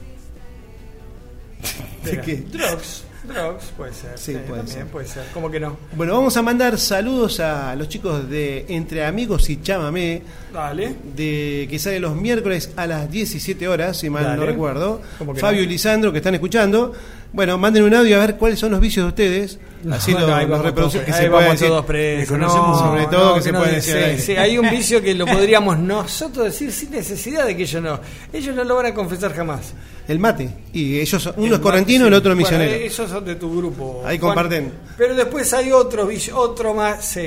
Speaker 3: ¿De
Speaker 4: la-
Speaker 3: qué?
Speaker 4: Drugs. Drugs, puede ser.
Speaker 3: Sí, puede
Speaker 4: también
Speaker 3: ser.
Speaker 4: puede ser. ¿Cómo que no?
Speaker 3: Bueno, vamos a mandar saludos a los chicos de Entre Amigos y Chámame,
Speaker 4: Dale.
Speaker 3: de que sale los miércoles a las 17 horas, si mal no recuerdo.
Speaker 4: ¿Cómo que
Speaker 3: Fabio
Speaker 4: no?
Speaker 3: y Lisandro, que están escuchando. Bueno, manden un audio a ver cuáles son los vicios de ustedes. Así
Speaker 4: No,
Speaker 3: lo,
Speaker 4: ahí
Speaker 3: que
Speaker 4: ahí
Speaker 3: se
Speaker 4: vamos
Speaker 3: decir.
Speaker 4: todos presos. No,
Speaker 3: sobre todo
Speaker 4: no,
Speaker 3: que, se
Speaker 4: no
Speaker 3: puede
Speaker 4: de-
Speaker 3: decir.
Speaker 4: sí, sí, hay un vicio que lo podríamos nosotros decir sin necesidad de que ellos no. Ellos no lo van a confesar jamás.
Speaker 3: El mate. Y ellos, uno
Speaker 4: El
Speaker 3: es correntino, el
Speaker 4: sí.
Speaker 3: otro
Speaker 4: Bueno,
Speaker 3: misionero.
Speaker 4: esos son de tu grupo.
Speaker 3: Ahí
Speaker 4: Juan.
Speaker 3: comparten.
Speaker 4: Pero después hay otro vicio, otro más.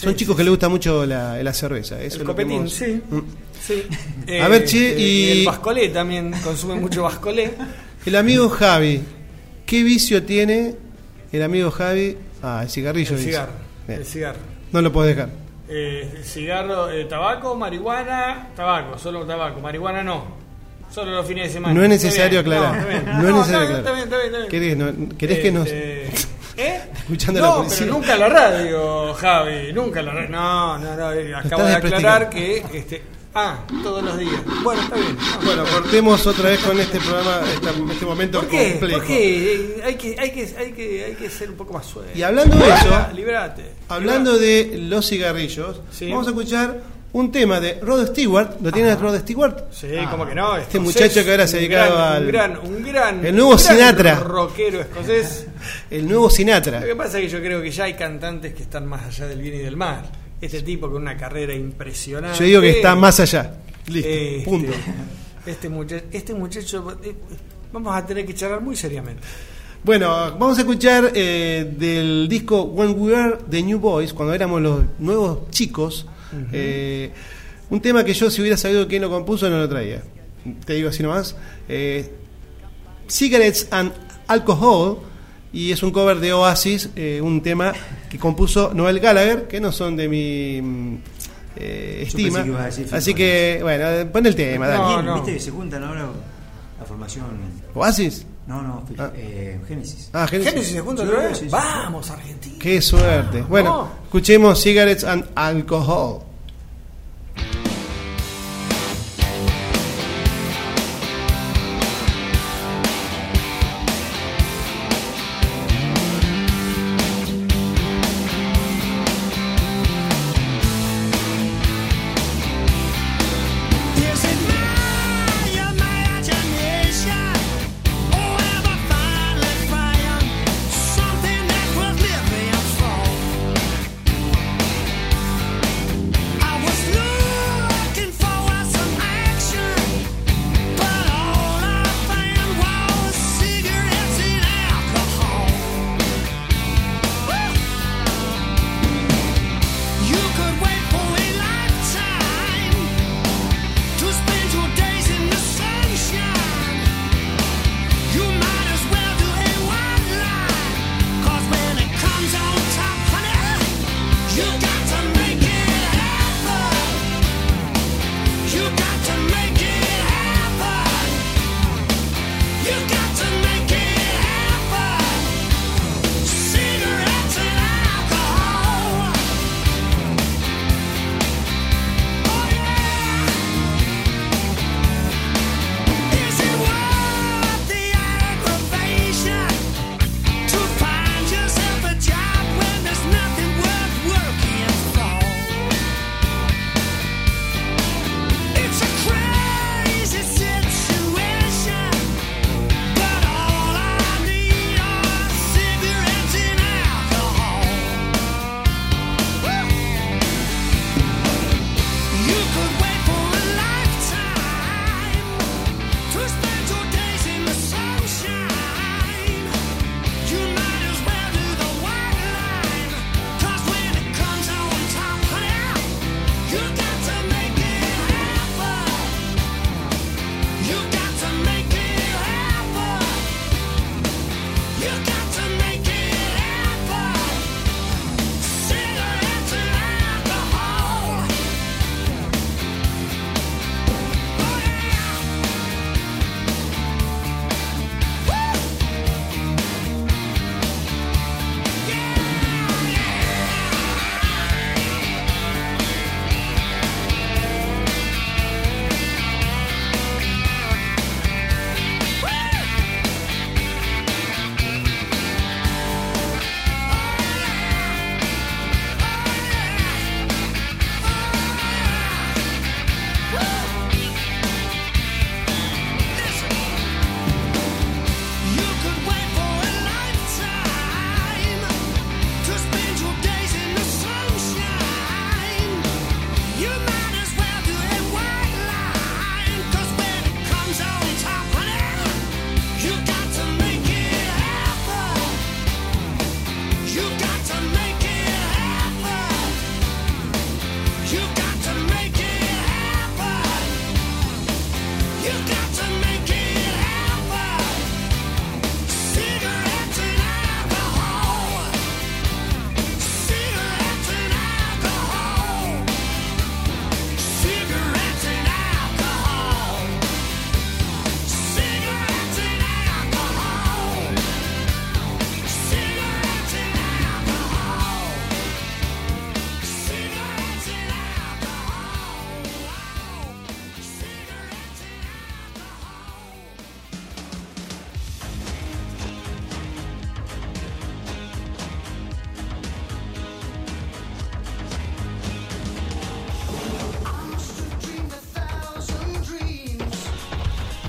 Speaker 3: Son chicos que les gusta mucho la, la cerveza. Eso
Speaker 4: El
Speaker 3: lo que
Speaker 4: copetín,
Speaker 3: hemos-
Speaker 4: sí.
Speaker 3: Mm.
Speaker 4: sí.
Speaker 3: A ver, che,
Speaker 4: este,
Speaker 3: y-
Speaker 4: El bascolé también consume mucho bascolé.
Speaker 3: El amigo Javi. ¿Qué vicio tiene el amigo Javi? Ah, el cigarrillo.
Speaker 4: El
Speaker 3: dice.
Speaker 4: cigarro.
Speaker 3: Bien.
Speaker 4: El cigarro.
Speaker 3: No lo puedes dejar.
Speaker 4: Eh, el cigarro, eh, tabaco, marihuana, tabaco, solo tabaco, marihuana no. Solo los fines de semana.
Speaker 3: No es
Speaker 4: Está
Speaker 3: necesario
Speaker 4: bien.
Speaker 3: aclarar.
Speaker 4: No.
Speaker 3: No es necesario
Speaker 4: está bien,
Speaker 3: aclarar.
Speaker 4: Está bien,
Speaker 3: ¿Querés, no- querés que nos-
Speaker 4: Este, ¿Eh?
Speaker 3: Escuchando a la
Speaker 4: no,
Speaker 3: policía.
Speaker 4: pero nunca la radio, Javi, nunca la radio. No, no, no, eh, acabo de aclarar que este ah, todos los días. Bueno, está bien. No.
Speaker 3: Bueno, cortemos otra vez con este programa, este momento
Speaker 4: ¿Por qué?
Speaker 3: complejo.
Speaker 4: ¿Por qué? Eh, Hay que, hay, que, hay, que, hay que ser un poco más suave.
Speaker 3: Y hablando de eso,
Speaker 4: Librate.
Speaker 3: Hablando de los cigarrillos,
Speaker 4: Sí.
Speaker 3: vamos a escuchar un tema de Rod Stewart. ¿Lo tiene Rod Stewart?
Speaker 4: Sí, como que no.
Speaker 3: Este
Speaker 4: escocés,
Speaker 3: muchacho que ahora se dedicaba al-
Speaker 4: Un gran, un gran.
Speaker 3: El nuevo
Speaker 4: un gran
Speaker 3: Sinatra.
Speaker 4: Rockero escocés.
Speaker 3: El nuevo Sinatra.
Speaker 4: Lo que pasa es que yo creo que ya hay cantantes que están más allá del bien y del mal. Este tipo con una carrera impresionante.
Speaker 3: Yo digo que está más allá. Listo,
Speaker 4: Este,
Speaker 3: punto.
Speaker 4: Este muchacho, este muchacho eh, vamos a tener que charlar muy seriamente.
Speaker 3: Bueno, vamos a escuchar eh, del disco When We Were the New Boys, cuando éramos los nuevos chicos. eh, un tema que yo, si hubiera sabido quién lo compuso, no lo traía. Te digo así nomás. Eh, Cigarettes and Alcohol. Y es un cover de Oasis, eh, un tema que compuso Noel Gallagher, que no son de mi mm, eh, estima.
Speaker 5: que a decir
Speaker 3: Así que, bueno, pon el tema, dale.
Speaker 4: No,
Speaker 5: Bien,
Speaker 4: no.
Speaker 5: ¿Viste que se juntan ahora la formación?
Speaker 3: ¿Oasis?
Speaker 5: No, no,
Speaker 3: Ah.
Speaker 5: eh, Génesis.
Speaker 3: Ah, Génesis.
Speaker 4: Génesis se junta otra vez. Vamos, Argentina.
Speaker 3: Qué suerte. Bueno,
Speaker 4: No.
Speaker 3: escuchemos Cigarettes and Alcohol.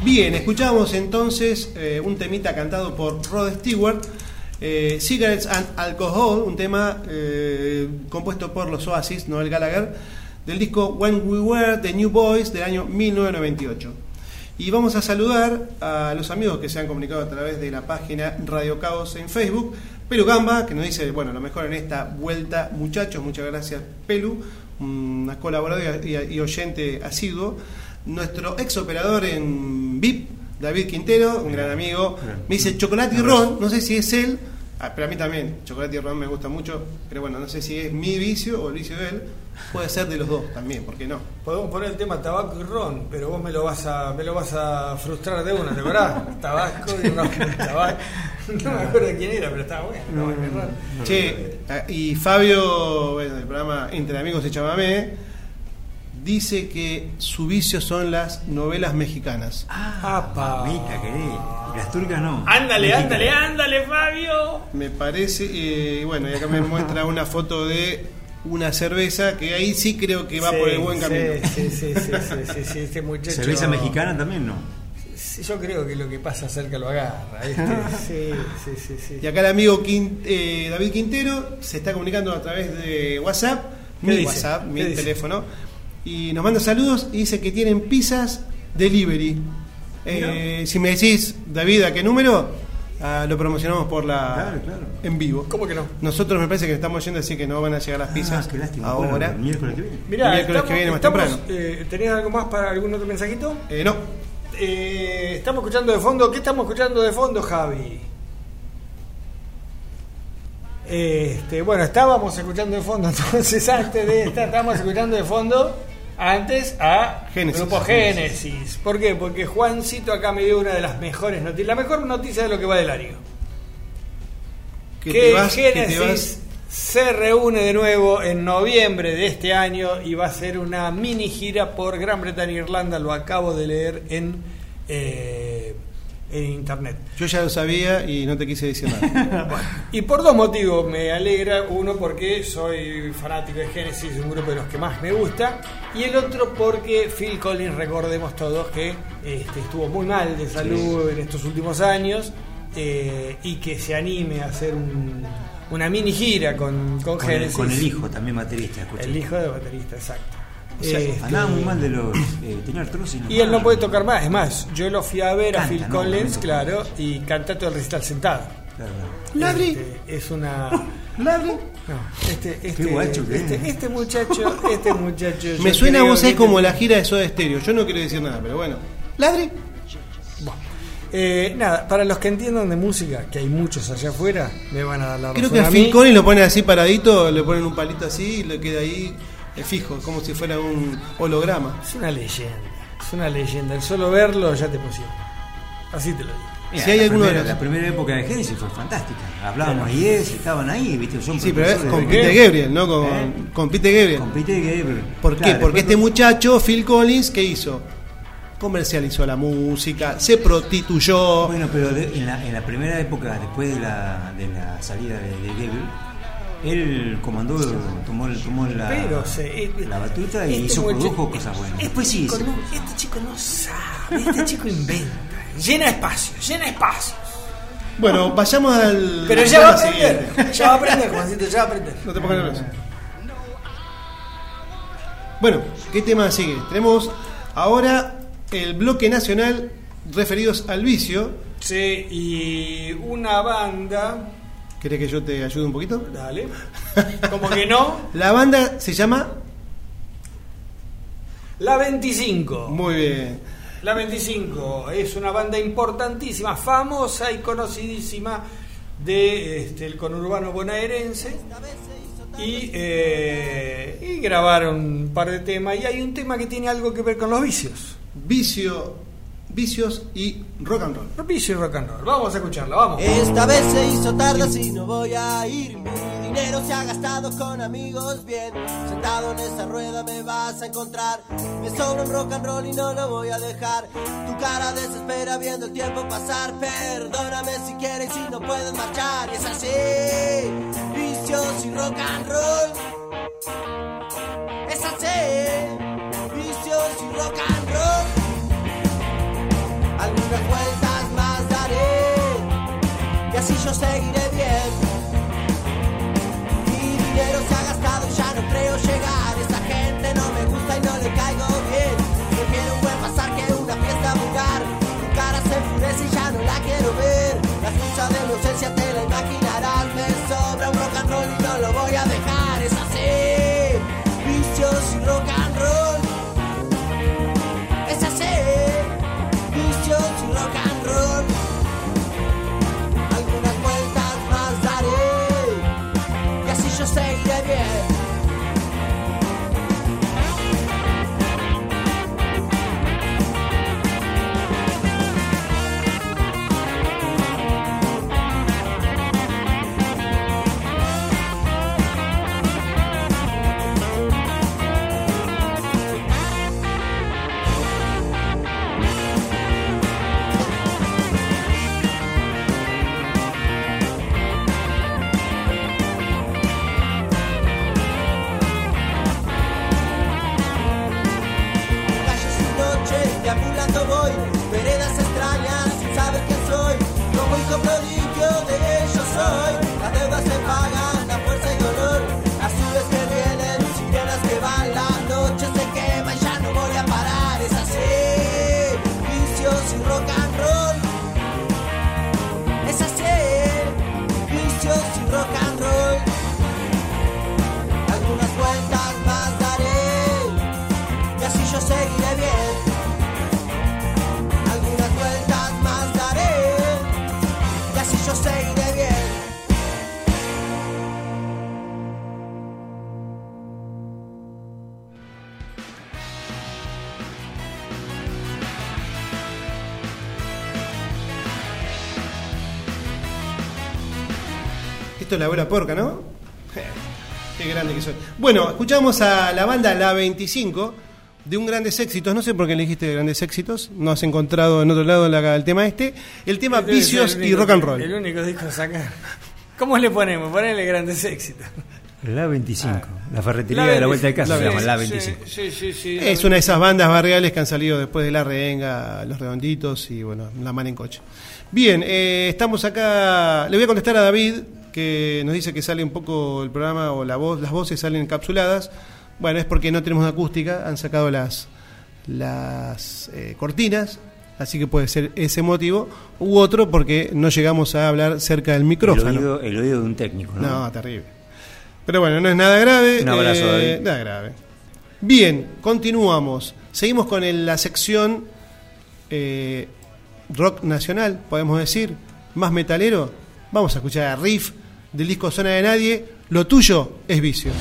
Speaker 3: Bien, escuchamos entonces eh, un temita cantado por Rod Stewart, eh, Cigarettes and Alcohol, un tema eh, compuesto por los Oasis, Noel Gallagher, del disco When We Were the New Boys del año 1998. Y vamos a saludar a los amigos que se han comunicado a través de la página Radio Caos en Facebook. Pelu Gamba, que nos dice, bueno, lo mejor en esta vuelta, muchachos, muchas gracias, Pelu, una colaboradora y, y oyente asiduo. Nuestro ex operador en VIP, David Quintero, un gran amigo, me dice chocolate y ron, no sé si es él, ah, pero a mí también, chocolate y ron me gusta mucho, pero bueno, no sé si es mi vicio o el vicio de él, puede ser de los dos también, ¿por qué no?
Speaker 4: Podemos poner el tema tabaco y ron, pero vos me lo vas a, me lo vas a frustrar de una, ¿te acordás? Tabaco y ron, tabaco. No me acuerdo quién era, pero estaba bueno. tabaco y ron.
Speaker 3: Che, ah, y Fabio, bueno, del programa Entre Amigos y Chamamé, dice que su vicio son las novelas mexicanas.
Speaker 4: Ah,
Speaker 5: Mamita, querida. Las turcas no.
Speaker 4: Ándale,
Speaker 5: Mexicanas.
Speaker 4: ándale, ándale, Fabio.
Speaker 3: Me parece, eh, bueno, y acá me muestra una foto de una cerveza que ahí sí creo que va
Speaker 4: Sí,
Speaker 3: por el buen
Speaker 4: sí,
Speaker 3: camino.
Speaker 4: Sí, sí, sí, sí, sí, sí, este muchacho.
Speaker 5: Cerveza mexicana también no.
Speaker 4: Sí, Yo creo que lo que pasa cerca lo agarra. ¿viste? Sí, sí, sí, sí.
Speaker 3: Y acá el amigo Quin- eh, David Quintero se está comunicando a través de WhatsApp,
Speaker 4: ¿Qué
Speaker 3: mi
Speaker 4: dice?
Speaker 3: WhatsApp, mi
Speaker 4: ¿Qué dice?
Speaker 3: teléfono, y nos manda saludos y dice que tienen pizzas delivery. Eh, si me decís, David, ¿a qué número? Ah, lo promocionamos por la
Speaker 5: Claro, claro.
Speaker 3: en vivo.
Speaker 4: ¿Cómo que no?
Speaker 3: Nosotros me parece que estamos yendo así que no van a llegar las pizzas
Speaker 5: Ah, qué lástima.
Speaker 3: ahora.
Speaker 5: Bueno, miércoles que viene.
Speaker 4: Mirá,
Speaker 3: Miércoles
Speaker 4: estamos-
Speaker 3: que viene más
Speaker 4: estamos,
Speaker 3: temprano.
Speaker 4: eh, ¿Tenías algo más para algún otro mensajito?
Speaker 3: Eh, no,
Speaker 4: Eh, estamos escuchando de fondo. ¿Qué estamos escuchando de fondo, Javi? Este, bueno, estábamos escuchando de fondo, entonces antes de esta, estábamos escuchando de fondo antes a
Speaker 3: Génesis.
Speaker 4: Grupo Génesis. ¿Por qué? Porque Juancito acá me dio una de las mejores noticias, la mejor noticia de lo que va del año.
Speaker 3: que,
Speaker 4: que
Speaker 3: vas,
Speaker 4: Génesis se reúne de nuevo en noviembre de este año y va a hacer una mini gira por Gran Bretaña e Irlanda. Lo acabo de leer en, eh, en internet.
Speaker 3: Yo ya lo sabía y no te quise decir nada.
Speaker 4: Y por dos motivos me alegra. Uno porque soy fanático de Genesis, un grupo de los que más me gusta. Y el otro porque Phil Collins, recordemos todos que este, estuvo muy mal de salud en estos últimos años. eh, y que se anime a hacer un- una mini gira con, con
Speaker 5: Con el,
Speaker 4: Genesis.
Speaker 5: con el hijo también baterista, escuché.
Speaker 4: El hijo de baterista, exacto.
Speaker 5: O sea,
Speaker 4: Este,
Speaker 5: andaba muy mal de los. Eh, tenía artrosis.
Speaker 4: y él no puede tocar más. Es más, yo lo fui a ver a Phil
Speaker 5: ¿no?
Speaker 4: Collins,
Speaker 5: No, no.
Speaker 4: claro, y canta todo el recital sentado.
Speaker 5: Claro.
Speaker 3: Ladri.
Speaker 4: Este, es una.
Speaker 3: Ladri.
Speaker 4: No, este, este,
Speaker 5: guacho que
Speaker 4: este,
Speaker 5: es.
Speaker 4: este muchacho, este muchacho.
Speaker 3: Me suena a vos es como la gira de Soda Stereo. Yo no quiero decir nada, pero bueno. Ladri.
Speaker 4: Eh, nada, para los que entiendan de música, que hay muchos allá afuera, me van a dar la
Speaker 3: Creo
Speaker 4: razón
Speaker 3: que a Phil. Collins lo ponen así paradito, le ponen un palito así y le queda ahí eh, fijo, como si fuera un holograma.
Speaker 4: Es una leyenda, es una leyenda. El solo verlo ya te emociona. Así te lo digo.
Speaker 5: Mira,
Speaker 3: Si hay
Speaker 5: la
Speaker 3: alguno de
Speaker 5: primera,
Speaker 3: los-
Speaker 5: La primera época de Genesis fue fantástica. Hablábamos y es, estaban ahí, ¿viste? Son
Speaker 3: Sí, pero es con Peter Gabriel, ¿no? Con,
Speaker 5: ¿Eh?
Speaker 3: con Peter Gabriel.
Speaker 5: Con Peter Gabriel.
Speaker 3: ¿Por qué?
Speaker 5: Claro,
Speaker 3: Porque este
Speaker 5: no-
Speaker 3: muchacho, Phil Collins, ¿qué hizo? Comercializó la música, se prostituyó.
Speaker 5: Bueno, pero de- en, la, en la primera época, después de la, de la salida de, de Gabriel, él comandó, tomó, la,
Speaker 4: Pero se- eh,
Speaker 5: la batuta y
Speaker 4: este
Speaker 5: hizo, produjo cosas buenas. Después sí,
Speaker 4: Este chico no- este chico no sabe, este chico inventa. Llena espacios, llena espacios.
Speaker 3: Bueno, vayamos al.
Speaker 4: Pero ya va a aprender, ya va a aprender, Juancito, ya va a aprender.
Speaker 3: No te pongas nervioso. Bueno, ¿qué tema sigue? Tenemos ahora el bloque nacional referidos al vicio.
Speaker 4: Sí, y una banda,
Speaker 3: ¿Querés que yo te ayude un poquito?
Speaker 4: dale, como que no,
Speaker 3: La banda se llama.
Speaker 4: La 25.
Speaker 3: Muy bien.
Speaker 4: La 25 es una banda importantísima, famosa y conocidísima de este, el conurbano bonaerense. Y, eh, y grabaron un par de temas. Y hay un tema que tiene algo que ver con los vicios.
Speaker 3: Vicio, vicios y rock and roll.
Speaker 4: Vicio y rock and roll. Vamos a escucharla, vamos.
Speaker 11: Esta vez se hizo tarde así no voy a ir. Mi dinero se ha gastado con amigos bien. Sentado en esa rueda me vas a encontrar. Me sobra un rock and roll y no lo voy a dejar. Tu cara desespera viendo el tiempo pasar. Perdóname si quieres y no puedes marchar. Y es así. Vicios y rock and roll. Es así. Vicios y rock and roll algunas vueltas más daré y así yo seguiré bien. Mi dinero se ha gastado y ya no creo llegar. Esa gente no me gusta y no le caigo bien. Prefiero un buen pasar una fiesta vulgar. Mi cara se enfurece y ya no la quiero ver. La lucha de la ausencia te la imaginarás. Me sobra un rock and roll y no lo voy a dejar.
Speaker 3: Esto es la hora porca, ¿no? Qué grande que soy. Bueno, escuchamos a la banda La 25 de un grandes éxitos. No sé por qué elegiste grandes éxitos. No has encontrado en otro lado la- el tema este. El tema
Speaker 4: Este es
Speaker 3: Vicios
Speaker 4: el
Speaker 3: y Rock and Roll.
Speaker 4: El único disco a sacar. ¿Cómo le ponemos? Ponele grandes éxitos.
Speaker 5: La 25. La ferretería
Speaker 4: La
Speaker 5: de la vuelta de
Speaker 4: 25.
Speaker 5: casa se
Speaker 4: Sí,
Speaker 5: llama La
Speaker 4: sí,
Speaker 5: 25.
Speaker 4: Sí, sí, sí.
Speaker 3: Es una de esas bandas barriales que han salido después de La Renga, Los Redonditos y bueno, La Mar en Coche. Bien, eh, estamos acá. Le voy a contestar a David, que nos dice que sale un poco el programa o la voz, las voces salen encapsuladas. Bueno, es porque no tenemos acústica, han sacado las, las eh, cortinas, así que puede ser ese motivo, u otro porque no llegamos a hablar cerca del
Speaker 5: El
Speaker 3: micrófono.
Speaker 5: oído, el oído de un técnico, ¿no?
Speaker 3: No, terrible. Pero bueno, no es nada grave.
Speaker 5: Un abrazo,
Speaker 3: eh,
Speaker 5: David.
Speaker 3: Nada grave. Bien, continuamos. Seguimos con el- la sección eh, rock nacional, podemos decir, más metalero. Vamos a escuchar a Riff del disco Zona de Nadie. Lo tuyo es vicio.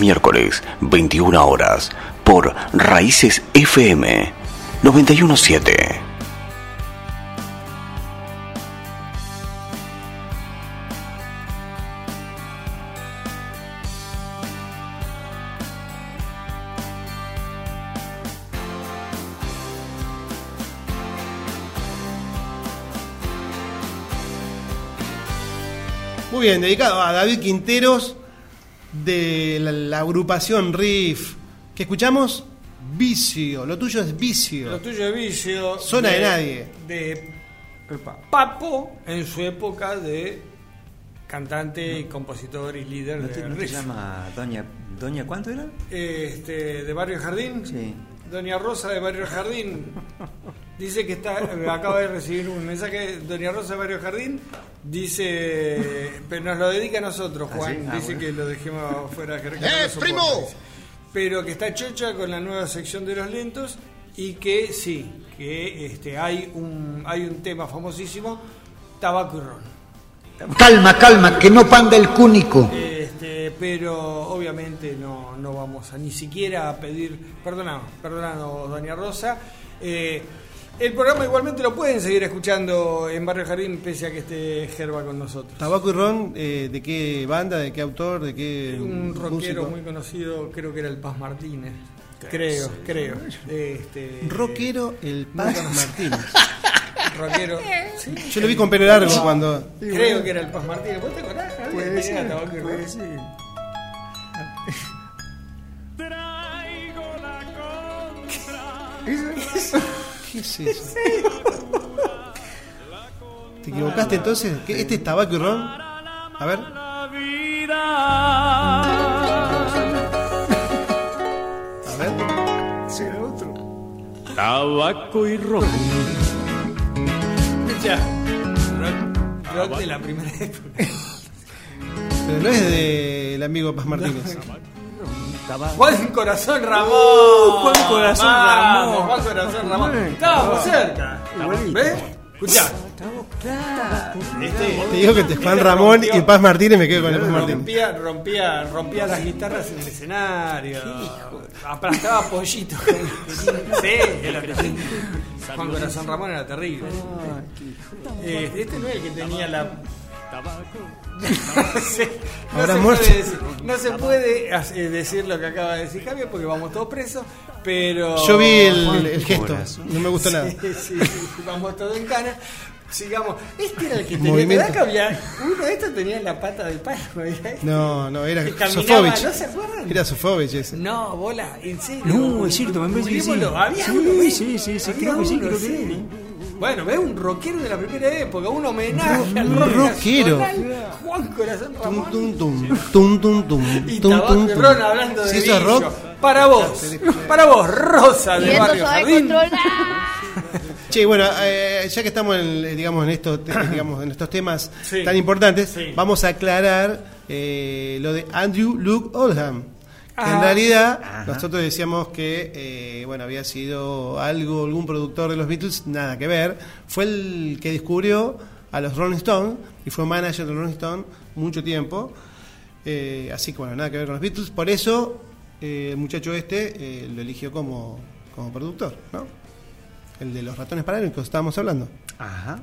Speaker 6: Miércoles, 21 horas, por Raíces FM 917.
Speaker 3: Muy bien, dedicado a David Quinteros de la, la agrupación Riff. ¿Qué escuchamos? Vicio. Lo tuyo es vicio.
Speaker 4: Lo tuyo es vicio.
Speaker 3: Zona de nadie.
Speaker 4: De Papo en su época de cantante y compositor y líder
Speaker 5: ¿No
Speaker 4: de
Speaker 5: no te llama Doña, Doña cuánto era?
Speaker 4: Este, de Barrio Jardín.
Speaker 5: Sí.
Speaker 4: Doña Rosa de Barrio Jardín dice que está, acaba de recibir un mensaje. Doña Rosa de Barrio Jardín dice, pero nos lo dedica a nosotros,
Speaker 5: ¿Ah,
Speaker 4: Juan.
Speaker 5: sí? Ah,
Speaker 4: dice
Speaker 5: bueno.
Speaker 4: que lo dejemos fuera. Que
Speaker 12: ¡Eh,
Speaker 4: no
Speaker 12: primo!
Speaker 4: Pero que está chocha con la nueva sección de los lentos y que sí, que este, hay un hay un tema famosísimo, tabaco y ron.
Speaker 13: Calma, calma, que no panda el cúnico.
Speaker 4: Este, pero obviamente no, no vamos a ni siquiera a pedir, perdona, perdona, doña Rosa. Eh, el programa igualmente lo pueden seguir escuchando en Barrio Jardín pese a que esté Gerba con nosotros.
Speaker 3: Tabaco y Ron, eh, ¿de qué banda, de qué autor, de qué
Speaker 4: Un rockero
Speaker 3: músico?
Speaker 4: muy conocido, creo que era el Paz Martínez. Creo, creo. Este,
Speaker 3: Rockero el Paz Martínez.
Speaker 4: rockero. sí.
Speaker 3: Yo lo vi con pelo largo cuando...
Speaker 4: Creo que era el Paz Martínez. ¿Vos te acordás?
Speaker 5: Puede
Speaker 4: Tenía
Speaker 5: ser,
Speaker 4: tabaco y
Speaker 5: puede
Speaker 4: ron.
Speaker 5: ser.
Speaker 3: ¿Qué es eso? ¿Te equivocaste entonces? ¿Qué- ¿Este es tabaco y ron? A ver. A ver.
Speaker 5: Será otro.
Speaker 14: Tabaco y ron.
Speaker 4: Ya. Rock, rock de la primera época.
Speaker 3: Pero no es del amigo Paz Martínez.
Speaker 4: Juan Corazón Ramón.
Speaker 5: Juan Corazón
Speaker 4: Vamos,
Speaker 5: Ramón.
Speaker 4: Juan Corazón Ramón. Estábamos cerca. ¿Ves? Escuchá. Este,
Speaker 3: Te digo que entre Juan Ramón y Paz Martínez me quedo con el Paz Martínez.
Speaker 4: Rompía, rompía, rompía las guitarras en el escenario. Aplastaba pollitos. sí, era terrible. Juan Corazón Ramón era terrible. Eh, Este no es el que tenía la. Sí, no, se puede decir, no se puede hacer- decir lo que acaba de decir Javier porque vamos todos presos, pero...
Speaker 3: Yo vi el, el gesto, no me gustó nada.
Speaker 4: Sí, sí, sí, vamos todos en cana. Sigamos. Este era el que tenía.
Speaker 3: Movimiento.
Speaker 4: ¿verdad que había- uno de estos tenía la pata del palo. ¿verdad?
Speaker 3: No, no, era Sofovich.
Speaker 4: ¿no se acuerdan?
Speaker 3: Era Sofovich ese.
Speaker 4: No, bola, en serio.
Speaker 5: No, es cierto, me parece que sí.
Speaker 4: Había
Speaker 5: Sí,
Speaker 4: uno, ¿ves?
Speaker 5: sí, sí, sí, creo que sí, creo que
Speaker 4: sí.
Speaker 5: sí.
Speaker 4: Bueno, ves un rockero de la primera época, un homenaje al
Speaker 3: Un
Speaker 4: rock
Speaker 3: rockero.
Speaker 4: nacional, Juan Corazón
Speaker 3: Tum,
Speaker 4: Ramón.
Speaker 3: tum, tum, tum, tum, tum,
Speaker 4: Y
Speaker 3: tum, tum, tum.
Speaker 4: Ron hablando de
Speaker 3: Si eso es
Speaker 4: bicho.
Speaker 3: rock,
Speaker 4: Para vos, para vos, Rosa de Barrio Jardín.
Speaker 1: controlar.
Speaker 3: Che, bueno, eh, ya que estamos en, digamos, en, estos, te- digamos, en estos temas
Speaker 4: Sí.
Speaker 3: tan importantes,
Speaker 4: Sí.
Speaker 3: vamos a aclarar eh, lo de Andrew Luke Oldham. Que en
Speaker 4: Ah.
Speaker 3: realidad
Speaker 5: Ajá.
Speaker 3: nosotros decíamos que eh, bueno había sido algo, algún productor de los Beatles, nada que ver. Fue el que descubrió a los Rolling Stones y fue manager de los Rolling Stones mucho tiempo. Eh, así que bueno, nada que ver con los Beatles. Por eso eh, el muchacho este eh, lo eligió como, como productor, ¿no? El de los ratones paranoicos, estábamos hablando.
Speaker 5: Ajá.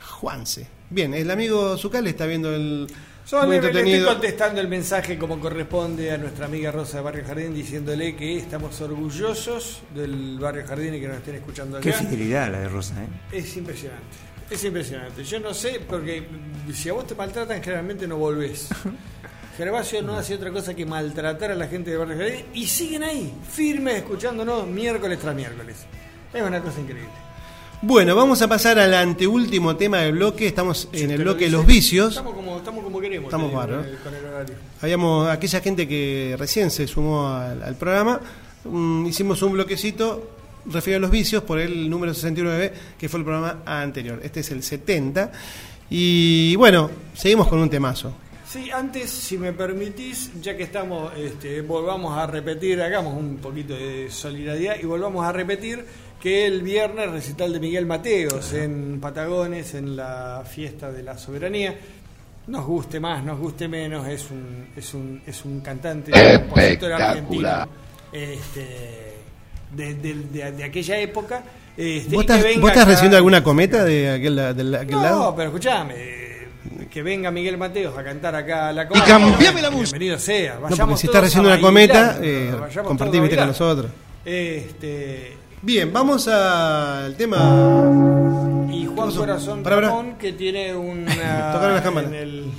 Speaker 3: Juanse. Bien, el amigo Zucal está viendo el.
Speaker 4: Yo
Speaker 3: muy
Speaker 4: le, le estoy contestando el mensaje como corresponde a nuestra amiga Rosa de Barrio Jardín diciéndole que estamos orgullosos del Barrio Jardín y que nos estén escuchando
Speaker 5: Qué
Speaker 4: acá.
Speaker 5: fidelidad la de Rosa, ¿eh?
Speaker 4: Es impresionante. Es impresionante. Yo no sé, porque si a vos te maltratan, generalmente no volvés. Gervasio no hace otra cosa que maltratar a la gente de Barrio Jardín y siguen ahí, firmes, escuchándonos miércoles tras miércoles. Es una cosa increíble.
Speaker 3: Bueno, vamos a pasar al anteúltimo tema del bloque. Estamos en el bloque de los vicios.
Speaker 4: Estamos como, estamos como queremos.
Speaker 3: Estamos
Speaker 4: te digo,
Speaker 3: bárbaros.
Speaker 4: con el- con el horario.
Speaker 3: Habíamos aquella gente que recién se sumó al, al programa. mm, hicimos un bloquecito referido a los vicios por el número 69, que fue el programa anterior. Este es el 70. Y bueno, seguimos con un temazo.
Speaker 4: Sí, antes, si me permitís, ya que estamos, este, volvamos a repetir, hagamos un poquito de solidaridad y volvamos a repetir que el viernes recital de Miguel Mateos en Patagones, en la fiesta de la soberanía. Nos guste más, nos guste menos, es un, es un, es un cantante, un compositor argentino este, de, de- de- de aquella época. Este,
Speaker 3: ¿Vos
Speaker 4: y
Speaker 3: estás, vos estás
Speaker 4: acá-
Speaker 3: recibiendo alguna cometa de aquel, aquel
Speaker 4: no,
Speaker 3: lado?
Speaker 4: pero escuchame, que venga Miguel Mateos a cantar acá a la cometa.
Speaker 3: cambiame la música.
Speaker 4: Bienvenido sea.
Speaker 3: No,
Speaker 4: Vayamos
Speaker 3: porque si estás recibiendo una cometa, eh, compartí con nosotros.
Speaker 4: Este,
Speaker 3: Bien, vamos al tema.
Speaker 4: y Juan? Corazón. Ramón, que tiene una.
Speaker 3: Tocaron las campanas.
Speaker 4: en el-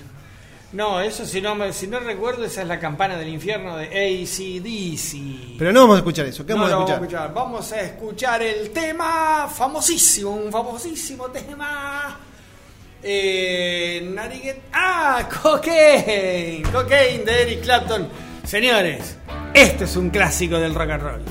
Speaker 4: No, eso si no, me- si no recuerdo, esa es la campana del infierno de ACDC.
Speaker 3: Pero no vamos a escuchar eso. ¿Qué
Speaker 4: No
Speaker 3: vamos a escuchar?
Speaker 4: Vamos a escuchar. Vamos a escuchar el tema famosísimo, un famosísimo tema. Eh. ¡Ah! Cocaine. Cocaine de Eric Clapton. Señores, este es un clásico del rock and roll.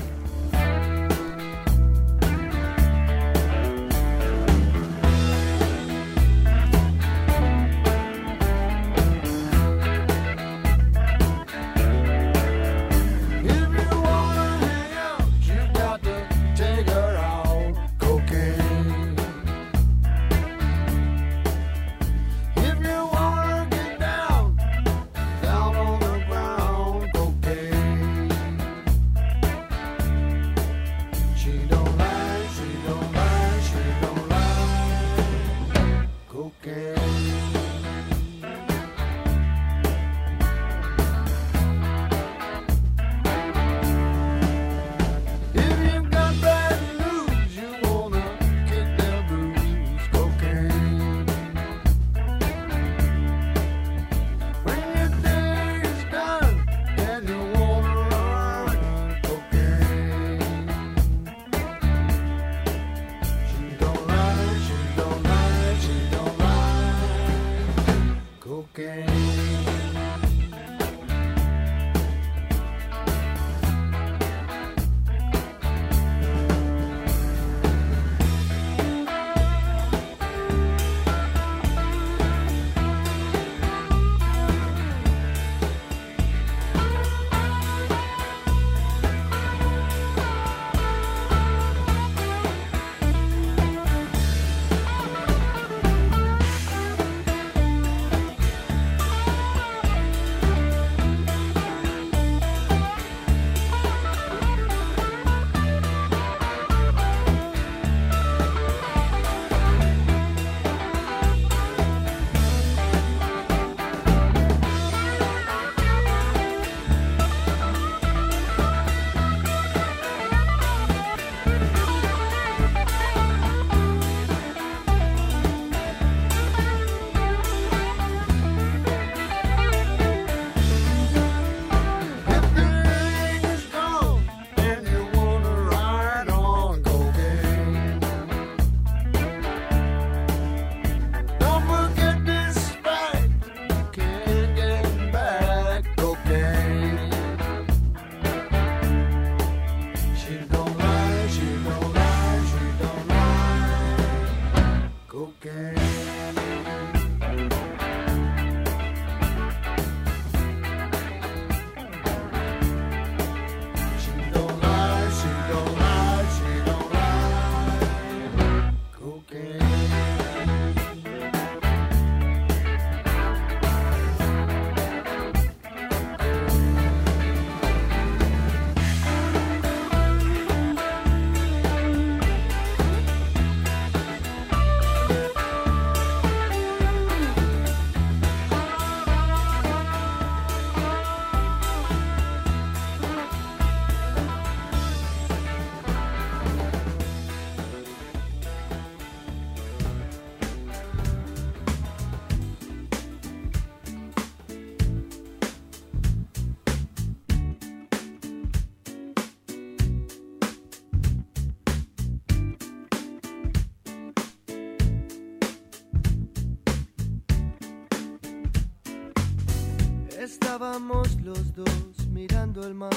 Speaker 11: Estábamos los dos mirando el mar.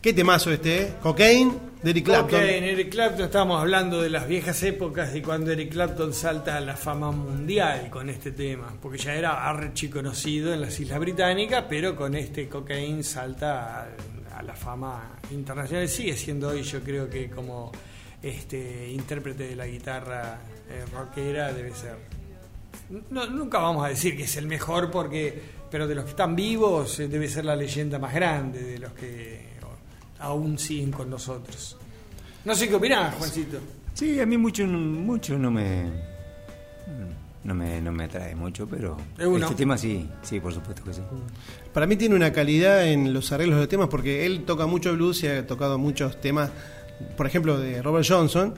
Speaker 3: Qué temazo este, ¿eh? Cocaine de Eric Clapton.
Speaker 4: En Eric Clapton estábamos hablando de las viejas épocas y cuando Eric Clapton salta a la fama mundial con este tema, porque ya era archi conocido en las Islas Británicas, pero con este Cocaine salta a, a la fama internacional. Sigue siendo hoy, yo creo que como este intérprete de la guitarra eh, rockera debe ser. No, nunca vamos a decir que es el mejor, porque, pero de los que están vivos eh, debe ser la leyenda más grande de los que aún siguen con nosotros. No sé qué opinás, Juancito.
Speaker 5: Sí, a mí mucho, mucho no me, no me, no me atrae mucho, pero
Speaker 3: uno.
Speaker 5: este tema sí, sí, por supuesto que sí.
Speaker 3: Para mí tiene una calidad en los arreglos de los temas porque él toca mucho blues y ha tocado muchos temas, por ejemplo, de Robert Johnson,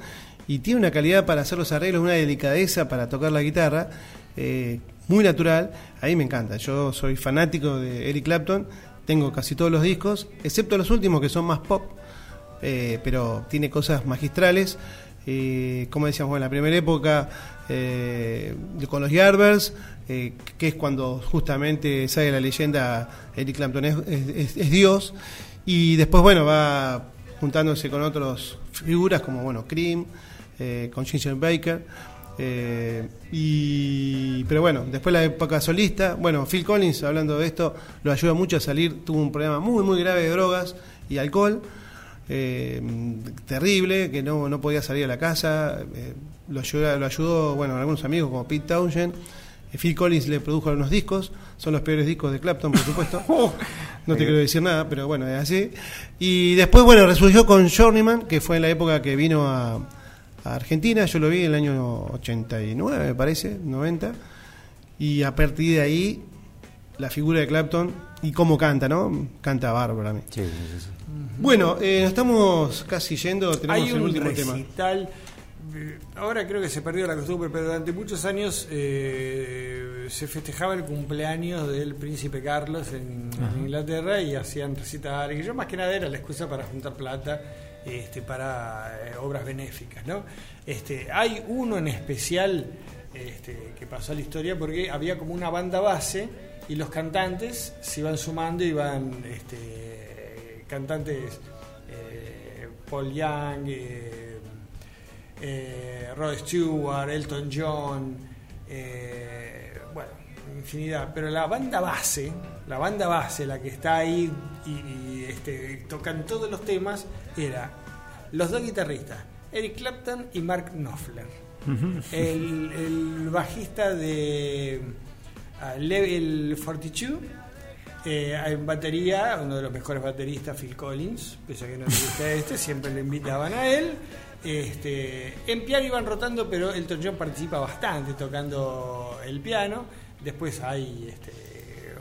Speaker 3: y tiene una calidad para hacer los arreglos, una delicadeza para tocar la guitarra, eh, muy natural. A mí me encanta. Yo soy fanático de Eric Clapton, tengo casi todos los discos, excepto los últimos que son más pop, eh, pero tiene cosas magistrales. Eh, como decíamos, en la primera época eh, con los Yardbirds, que es cuando justamente sale la leyenda Eric Clapton es, Dios, y después, bueno, va juntándose con otras figuras como, bueno, Cream, con Ginger Baker, eh, y, pero bueno, después la época solista, bueno, Phil Collins, hablando de esto, lo ayuda mucho a salir, tuvo un problema muy, muy grave de drogas y alcohol, eh, terrible, que no, no podía salir a la casa, eh, lo, ayuda, lo ayudó, bueno, algunos amigos como Pete Townshend, Phil Collins le produjo algunos discos, son los peores discos de Clapton, por supuesto. No te quiero decir nada, pero bueno, es así. Y después, bueno, resurgió con Journeyman, que fue en la época que vino a, a Argentina. Yo lo vi en el año 89, me parece, 90. Y a partir de ahí, la figura de Clapton y cómo canta, ¿no? Canta bárbaro a mí.
Speaker 5: Sí, sí, sí.
Speaker 3: Bueno, eh, nos estamos casi yendo, tenemos
Speaker 4: Hay
Speaker 3: el
Speaker 4: un
Speaker 3: último tema.
Speaker 4: recital. eh, Ahora creo que se perdió la costumbre, pero durante muchos años eh, se festejaba el cumpleaños del príncipe Carlos en. Inglaterra y hacían recitales. Que yo más que nada era la excusa para juntar plata este, para eh, obras benéficas, ¿no? Este, hay uno en especial este, que pasó a la historia porque había como una banda base y los cantantes se iban sumando iban este, cantantes eh, Paul Young, eh, eh, Rod Stewart, Elton John, infinidad. Pero la banda base, la banda base, la que está ahí y, y, este, tocan todos los temas, era los dos guitarristas, Eric Clapton y Mark Knopfler. El, el bajista de ah, Level 42 eh, en batería, uno de los mejores bateristas, Phil Collins, pese a que no le gusta este, siempre le invitaban a él. Este, en piano iban rotando, pero Elton John participa bastante tocando el piano. Después hay este,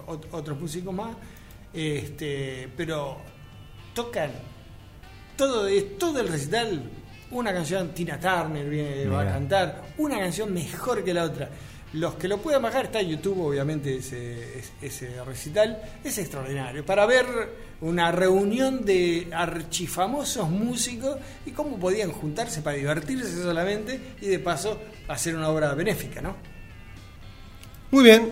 Speaker 4: ot- otros músicos más. Este, pero tocan todo, todo el recital. Una canción, Tina Turner viene, va a cantar, una canción mejor que la otra. Los que lo puedan bajar, está en YouTube, obviamente, ese, ese- ese recital. Es extraordinario. Para ver una reunión de archifamosos músicos y cómo podían juntarse para divertirse solamente y de paso hacer una obra benéfica, ¿no?
Speaker 3: Muy bien.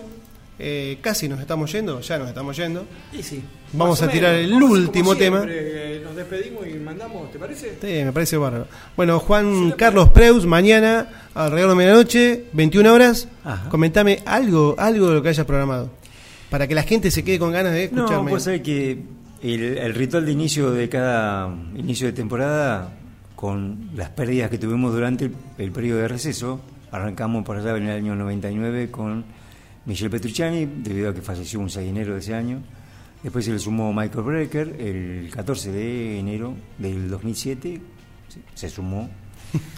Speaker 3: Eh, casi nos estamos yendo, ya nos estamos yendo.
Speaker 4: Y sí.
Speaker 3: Vamos a tirar
Speaker 4: menos.
Speaker 3: el último tema.
Speaker 4: eh, Nos despedimos y mandamos, ¿te parece?
Speaker 3: Sí, me parece bárbaro. Bueno, Juan Carlos Preus, mañana, alrededor de medianoche, 21 horas.
Speaker 5: Ajá.
Speaker 3: Comentame algo, algo de lo que hayas programado. Para que la gente se quede con ganas de
Speaker 5: No,
Speaker 3: escucharme.
Speaker 5: pues sabés que el, el ritual de inicio de cada inicio de temporada, con las pérdidas que tuvimos durante el, el periodo de receso, arrancamos por allá en el año 99 con Michel Petrucciani, debido a que falleció un 6 de enero de ese año. Después se le sumó Michael Brecker el 14 de enero del 2007, se- sumó.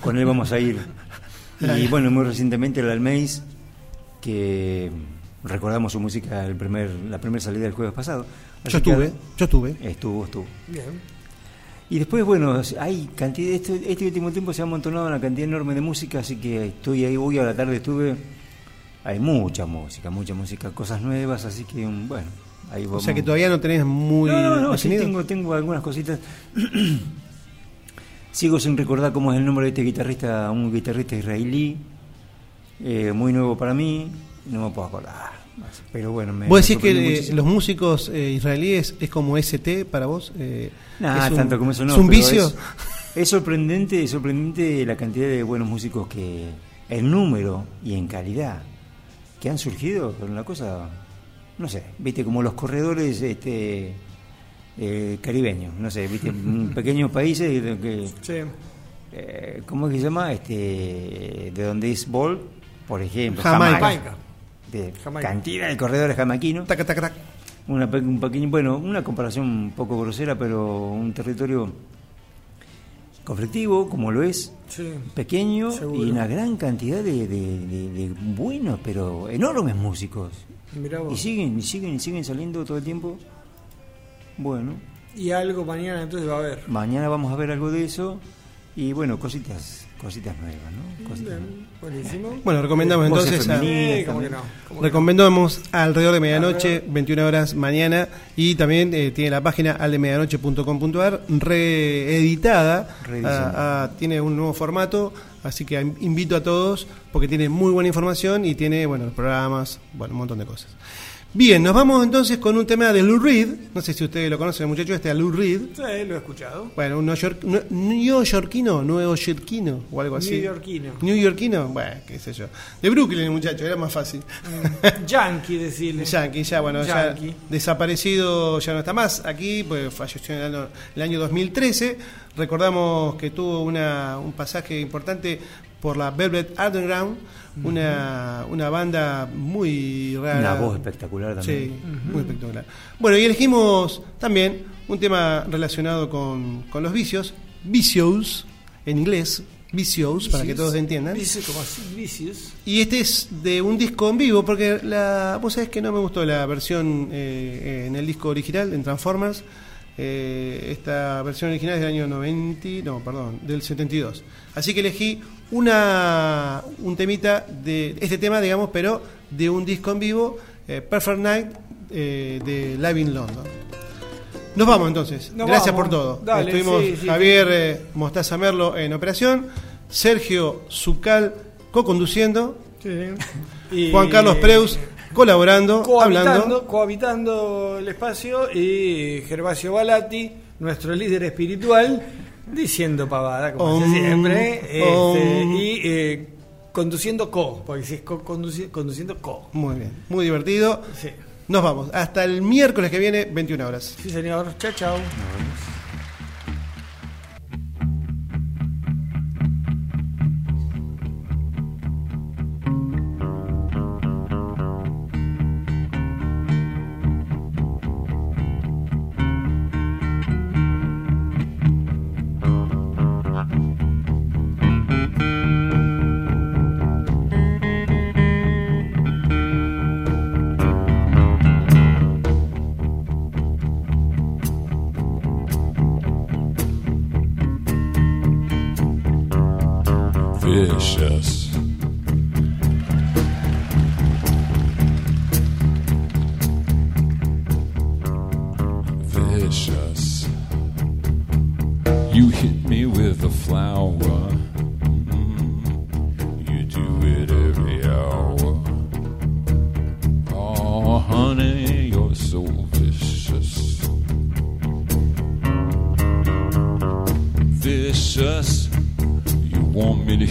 Speaker 5: Con él vamos a ir. Y bueno, muy recientemente el Almeis, que recordamos su música el primer, la primera salida del jueves pasado.
Speaker 3: Yo
Speaker 5: Así que-
Speaker 3: estuve, yo estuve.
Speaker 5: Estuvo, estuvo.
Speaker 4: Bien.
Speaker 5: Y después, bueno, hay cantidad, este, este último tiempo se ha amontonado una cantidad enorme de música, así que estoy ahí, hoy a la tarde estuve, hay mucha música, mucha música, cosas nuevas, así que bueno, ahí
Speaker 3: O
Speaker 5: vamos.
Speaker 3: sea que todavía no tenés muy
Speaker 5: No, no, no, sí tengo, tengo algunas cositas. Sigo sin recordar cómo es el nombre de este guitarrista, un guitarrista israelí, eh, muy nuevo para mí, no me puedo acordar. Pero bueno, me.
Speaker 3: ¿Vos decís que eh, los músicos eh, israelíes es como ST para vos? Eh,
Speaker 5: Nah,
Speaker 3: es un-
Speaker 5: tanto como eso no.
Speaker 3: ¿Es un vicio?
Speaker 5: Es, es sorprendente, es sorprendente la cantidad de buenos músicos que, el número y en calidad que han surgido, una cosa, no sé, viste, como los corredores este, eh, caribeños, no sé, viste, pequeños países de que,
Speaker 4: Sí.
Speaker 5: eh, ¿cómo es que se llama? Este, de donde es Ball, por ejemplo,
Speaker 3: Jamaica.
Speaker 4: Jamaica.
Speaker 5: de
Speaker 4: Jamaica.
Speaker 5: cantidad de corredores jamaquinos.
Speaker 3: Taca, taca, taca.
Speaker 5: Una, un pequeño, bueno, una comparación un poco grosera, pero un territorio conflictivo, como lo es,
Speaker 4: Sí.
Speaker 5: pequeño
Speaker 4: Seguro.
Speaker 5: y una gran cantidad de, de- de- de buenos, pero enormes músicos. Y siguen, y siguen, y siguen saliendo todo el tiempo. Bueno,
Speaker 4: Y algo mañana entonces va a haber.
Speaker 5: mañana vamos a ver algo de eso y bueno, cositas, cositas nuevas, ¿no? Cositas
Speaker 4: Bien, buenísimo.
Speaker 3: Bueno, recomendamos entonces a-
Speaker 4: Sí, ¿cómo que
Speaker 5: también.
Speaker 4: no? ¿Cómo que
Speaker 3: Recomendamos alrededor de medianoche, 21 horas mañana, y también eh, tiene la página aldemedianoche.com.ar reeditada,
Speaker 5: Reedición.
Speaker 3: ah, ah, tiene un nuevo formato, así que in- invito a todos porque tiene muy buena información y tiene, bueno, los programas, bueno, un montón de cosas. Bien, nos vamos entonces con un tema de Lou Reed, no sé si ustedes lo conocen, muchachos, este es Lou Reed,
Speaker 4: Sí, lo he escuchado.
Speaker 3: bueno, un neoyork- nue- neoyorquino, neoyorquino o algo así.
Speaker 4: Neoyorquino.
Speaker 3: Neoyorquino, bueno, qué sé yo. De Brooklyn, muchacho, era más fácil.
Speaker 4: Yankee, decirle.
Speaker 3: Yankee, ya bueno,
Speaker 4: Yankee.
Speaker 3: ya desaparecido, ya no está más aquí, pues falleció en el año, el año 2013. Recordamos que tuvo una, un pasaje importante por la Velvet Underground, una, una banda muy rara.
Speaker 5: Una voz espectacular también.
Speaker 3: Sí, muy espectacular. Bueno, y elegimos también un tema relacionado con, con los vicios, vicios, en inglés, vicios, para que todos entiendan.
Speaker 4: Vicious, como así, Vicious.
Speaker 3: Y este es de un disco en vivo, porque la, vos sabés que no me gustó la versión eh, eh, en el disco original, en Transformers. Eh, esta versión original es del año 90, no, perdón, del 72. Así que elegí una un temita de este tema, digamos, pero de un disco en vivo, eh, Perfect Night eh, de Live in London. Nos vamos entonces.
Speaker 4: Nos
Speaker 3: Gracias
Speaker 4: vamos.
Speaker 3: por todo.
Speaker 4: Dale,
Speaker 3: Estuvimos
Speaker 4: sí, sí,
Speaker 3: Javier eh, Mostaza Merlo en operación, Sergio Zucal co-conduciendo,
Speaker 4: Sí. Y-
Speaker 3: Juan Carlos Preus colaborando,
Speaker 4: cohabitando,
Speaker 3: hablando.
Speaker 4: cohabitando el espacio y Gervasio Balati, nuestro líder espiritual, diciendo pavada, como
Speaker 3: Om,
Speaker 4: siempre, este, y eh, conduciendo co, porque si es co- conduci- conduciendo co.
Speaker 3: Muy bien, muy divertido.
Speaker 4: Sí.
Speaker 3: Nos vamos. Hasta el miércoles que viene, 21 horas.
Speaker 4: Sí, señor. Chao, chao.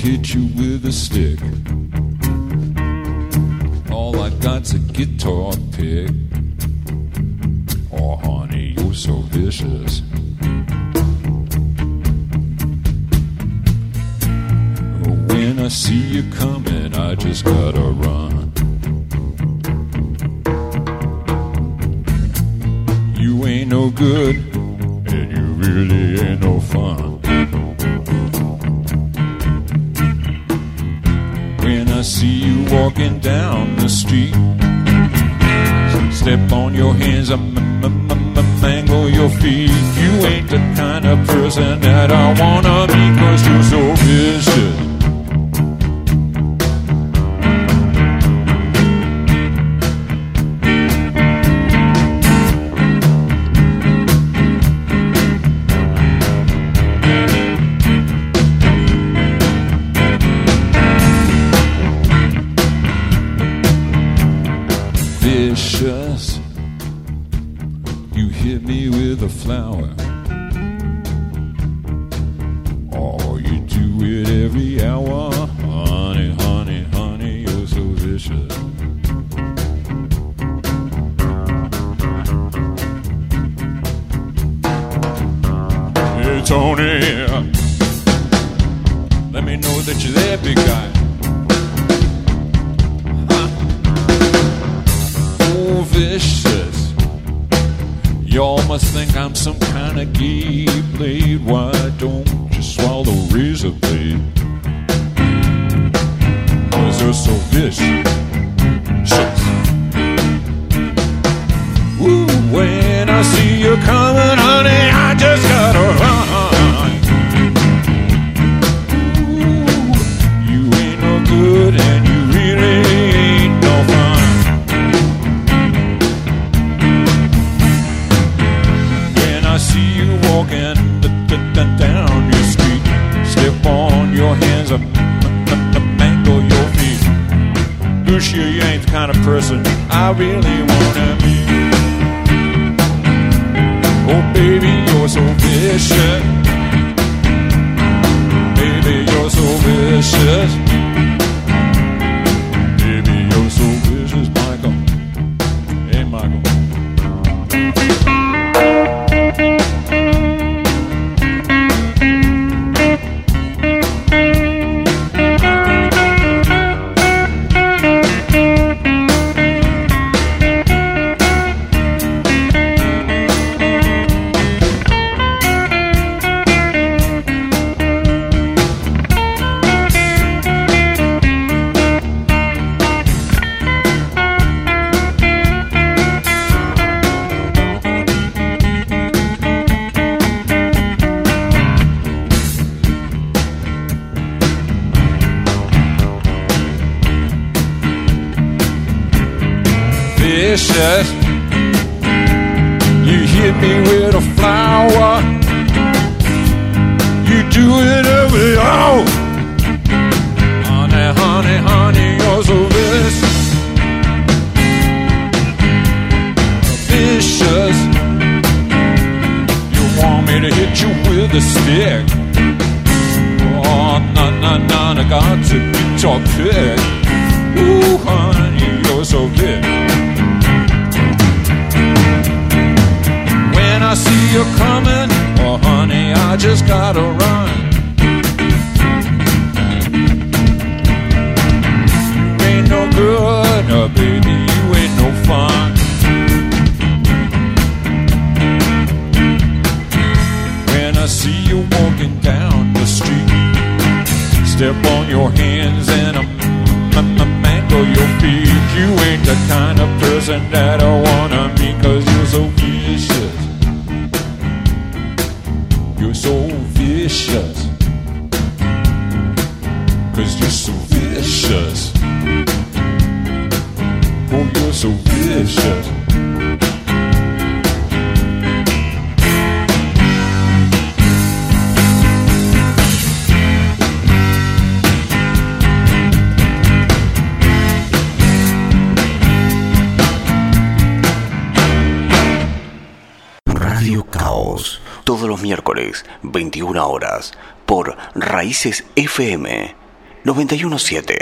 Speaker 14: Get you walking down your street. Step on your hands, up, mangle your feet. Lucia, you ain't the kind of person I really wanna be. Oh, baby, you're so vicious. Baby, you're so vicious.
Speaker 6: FM 917.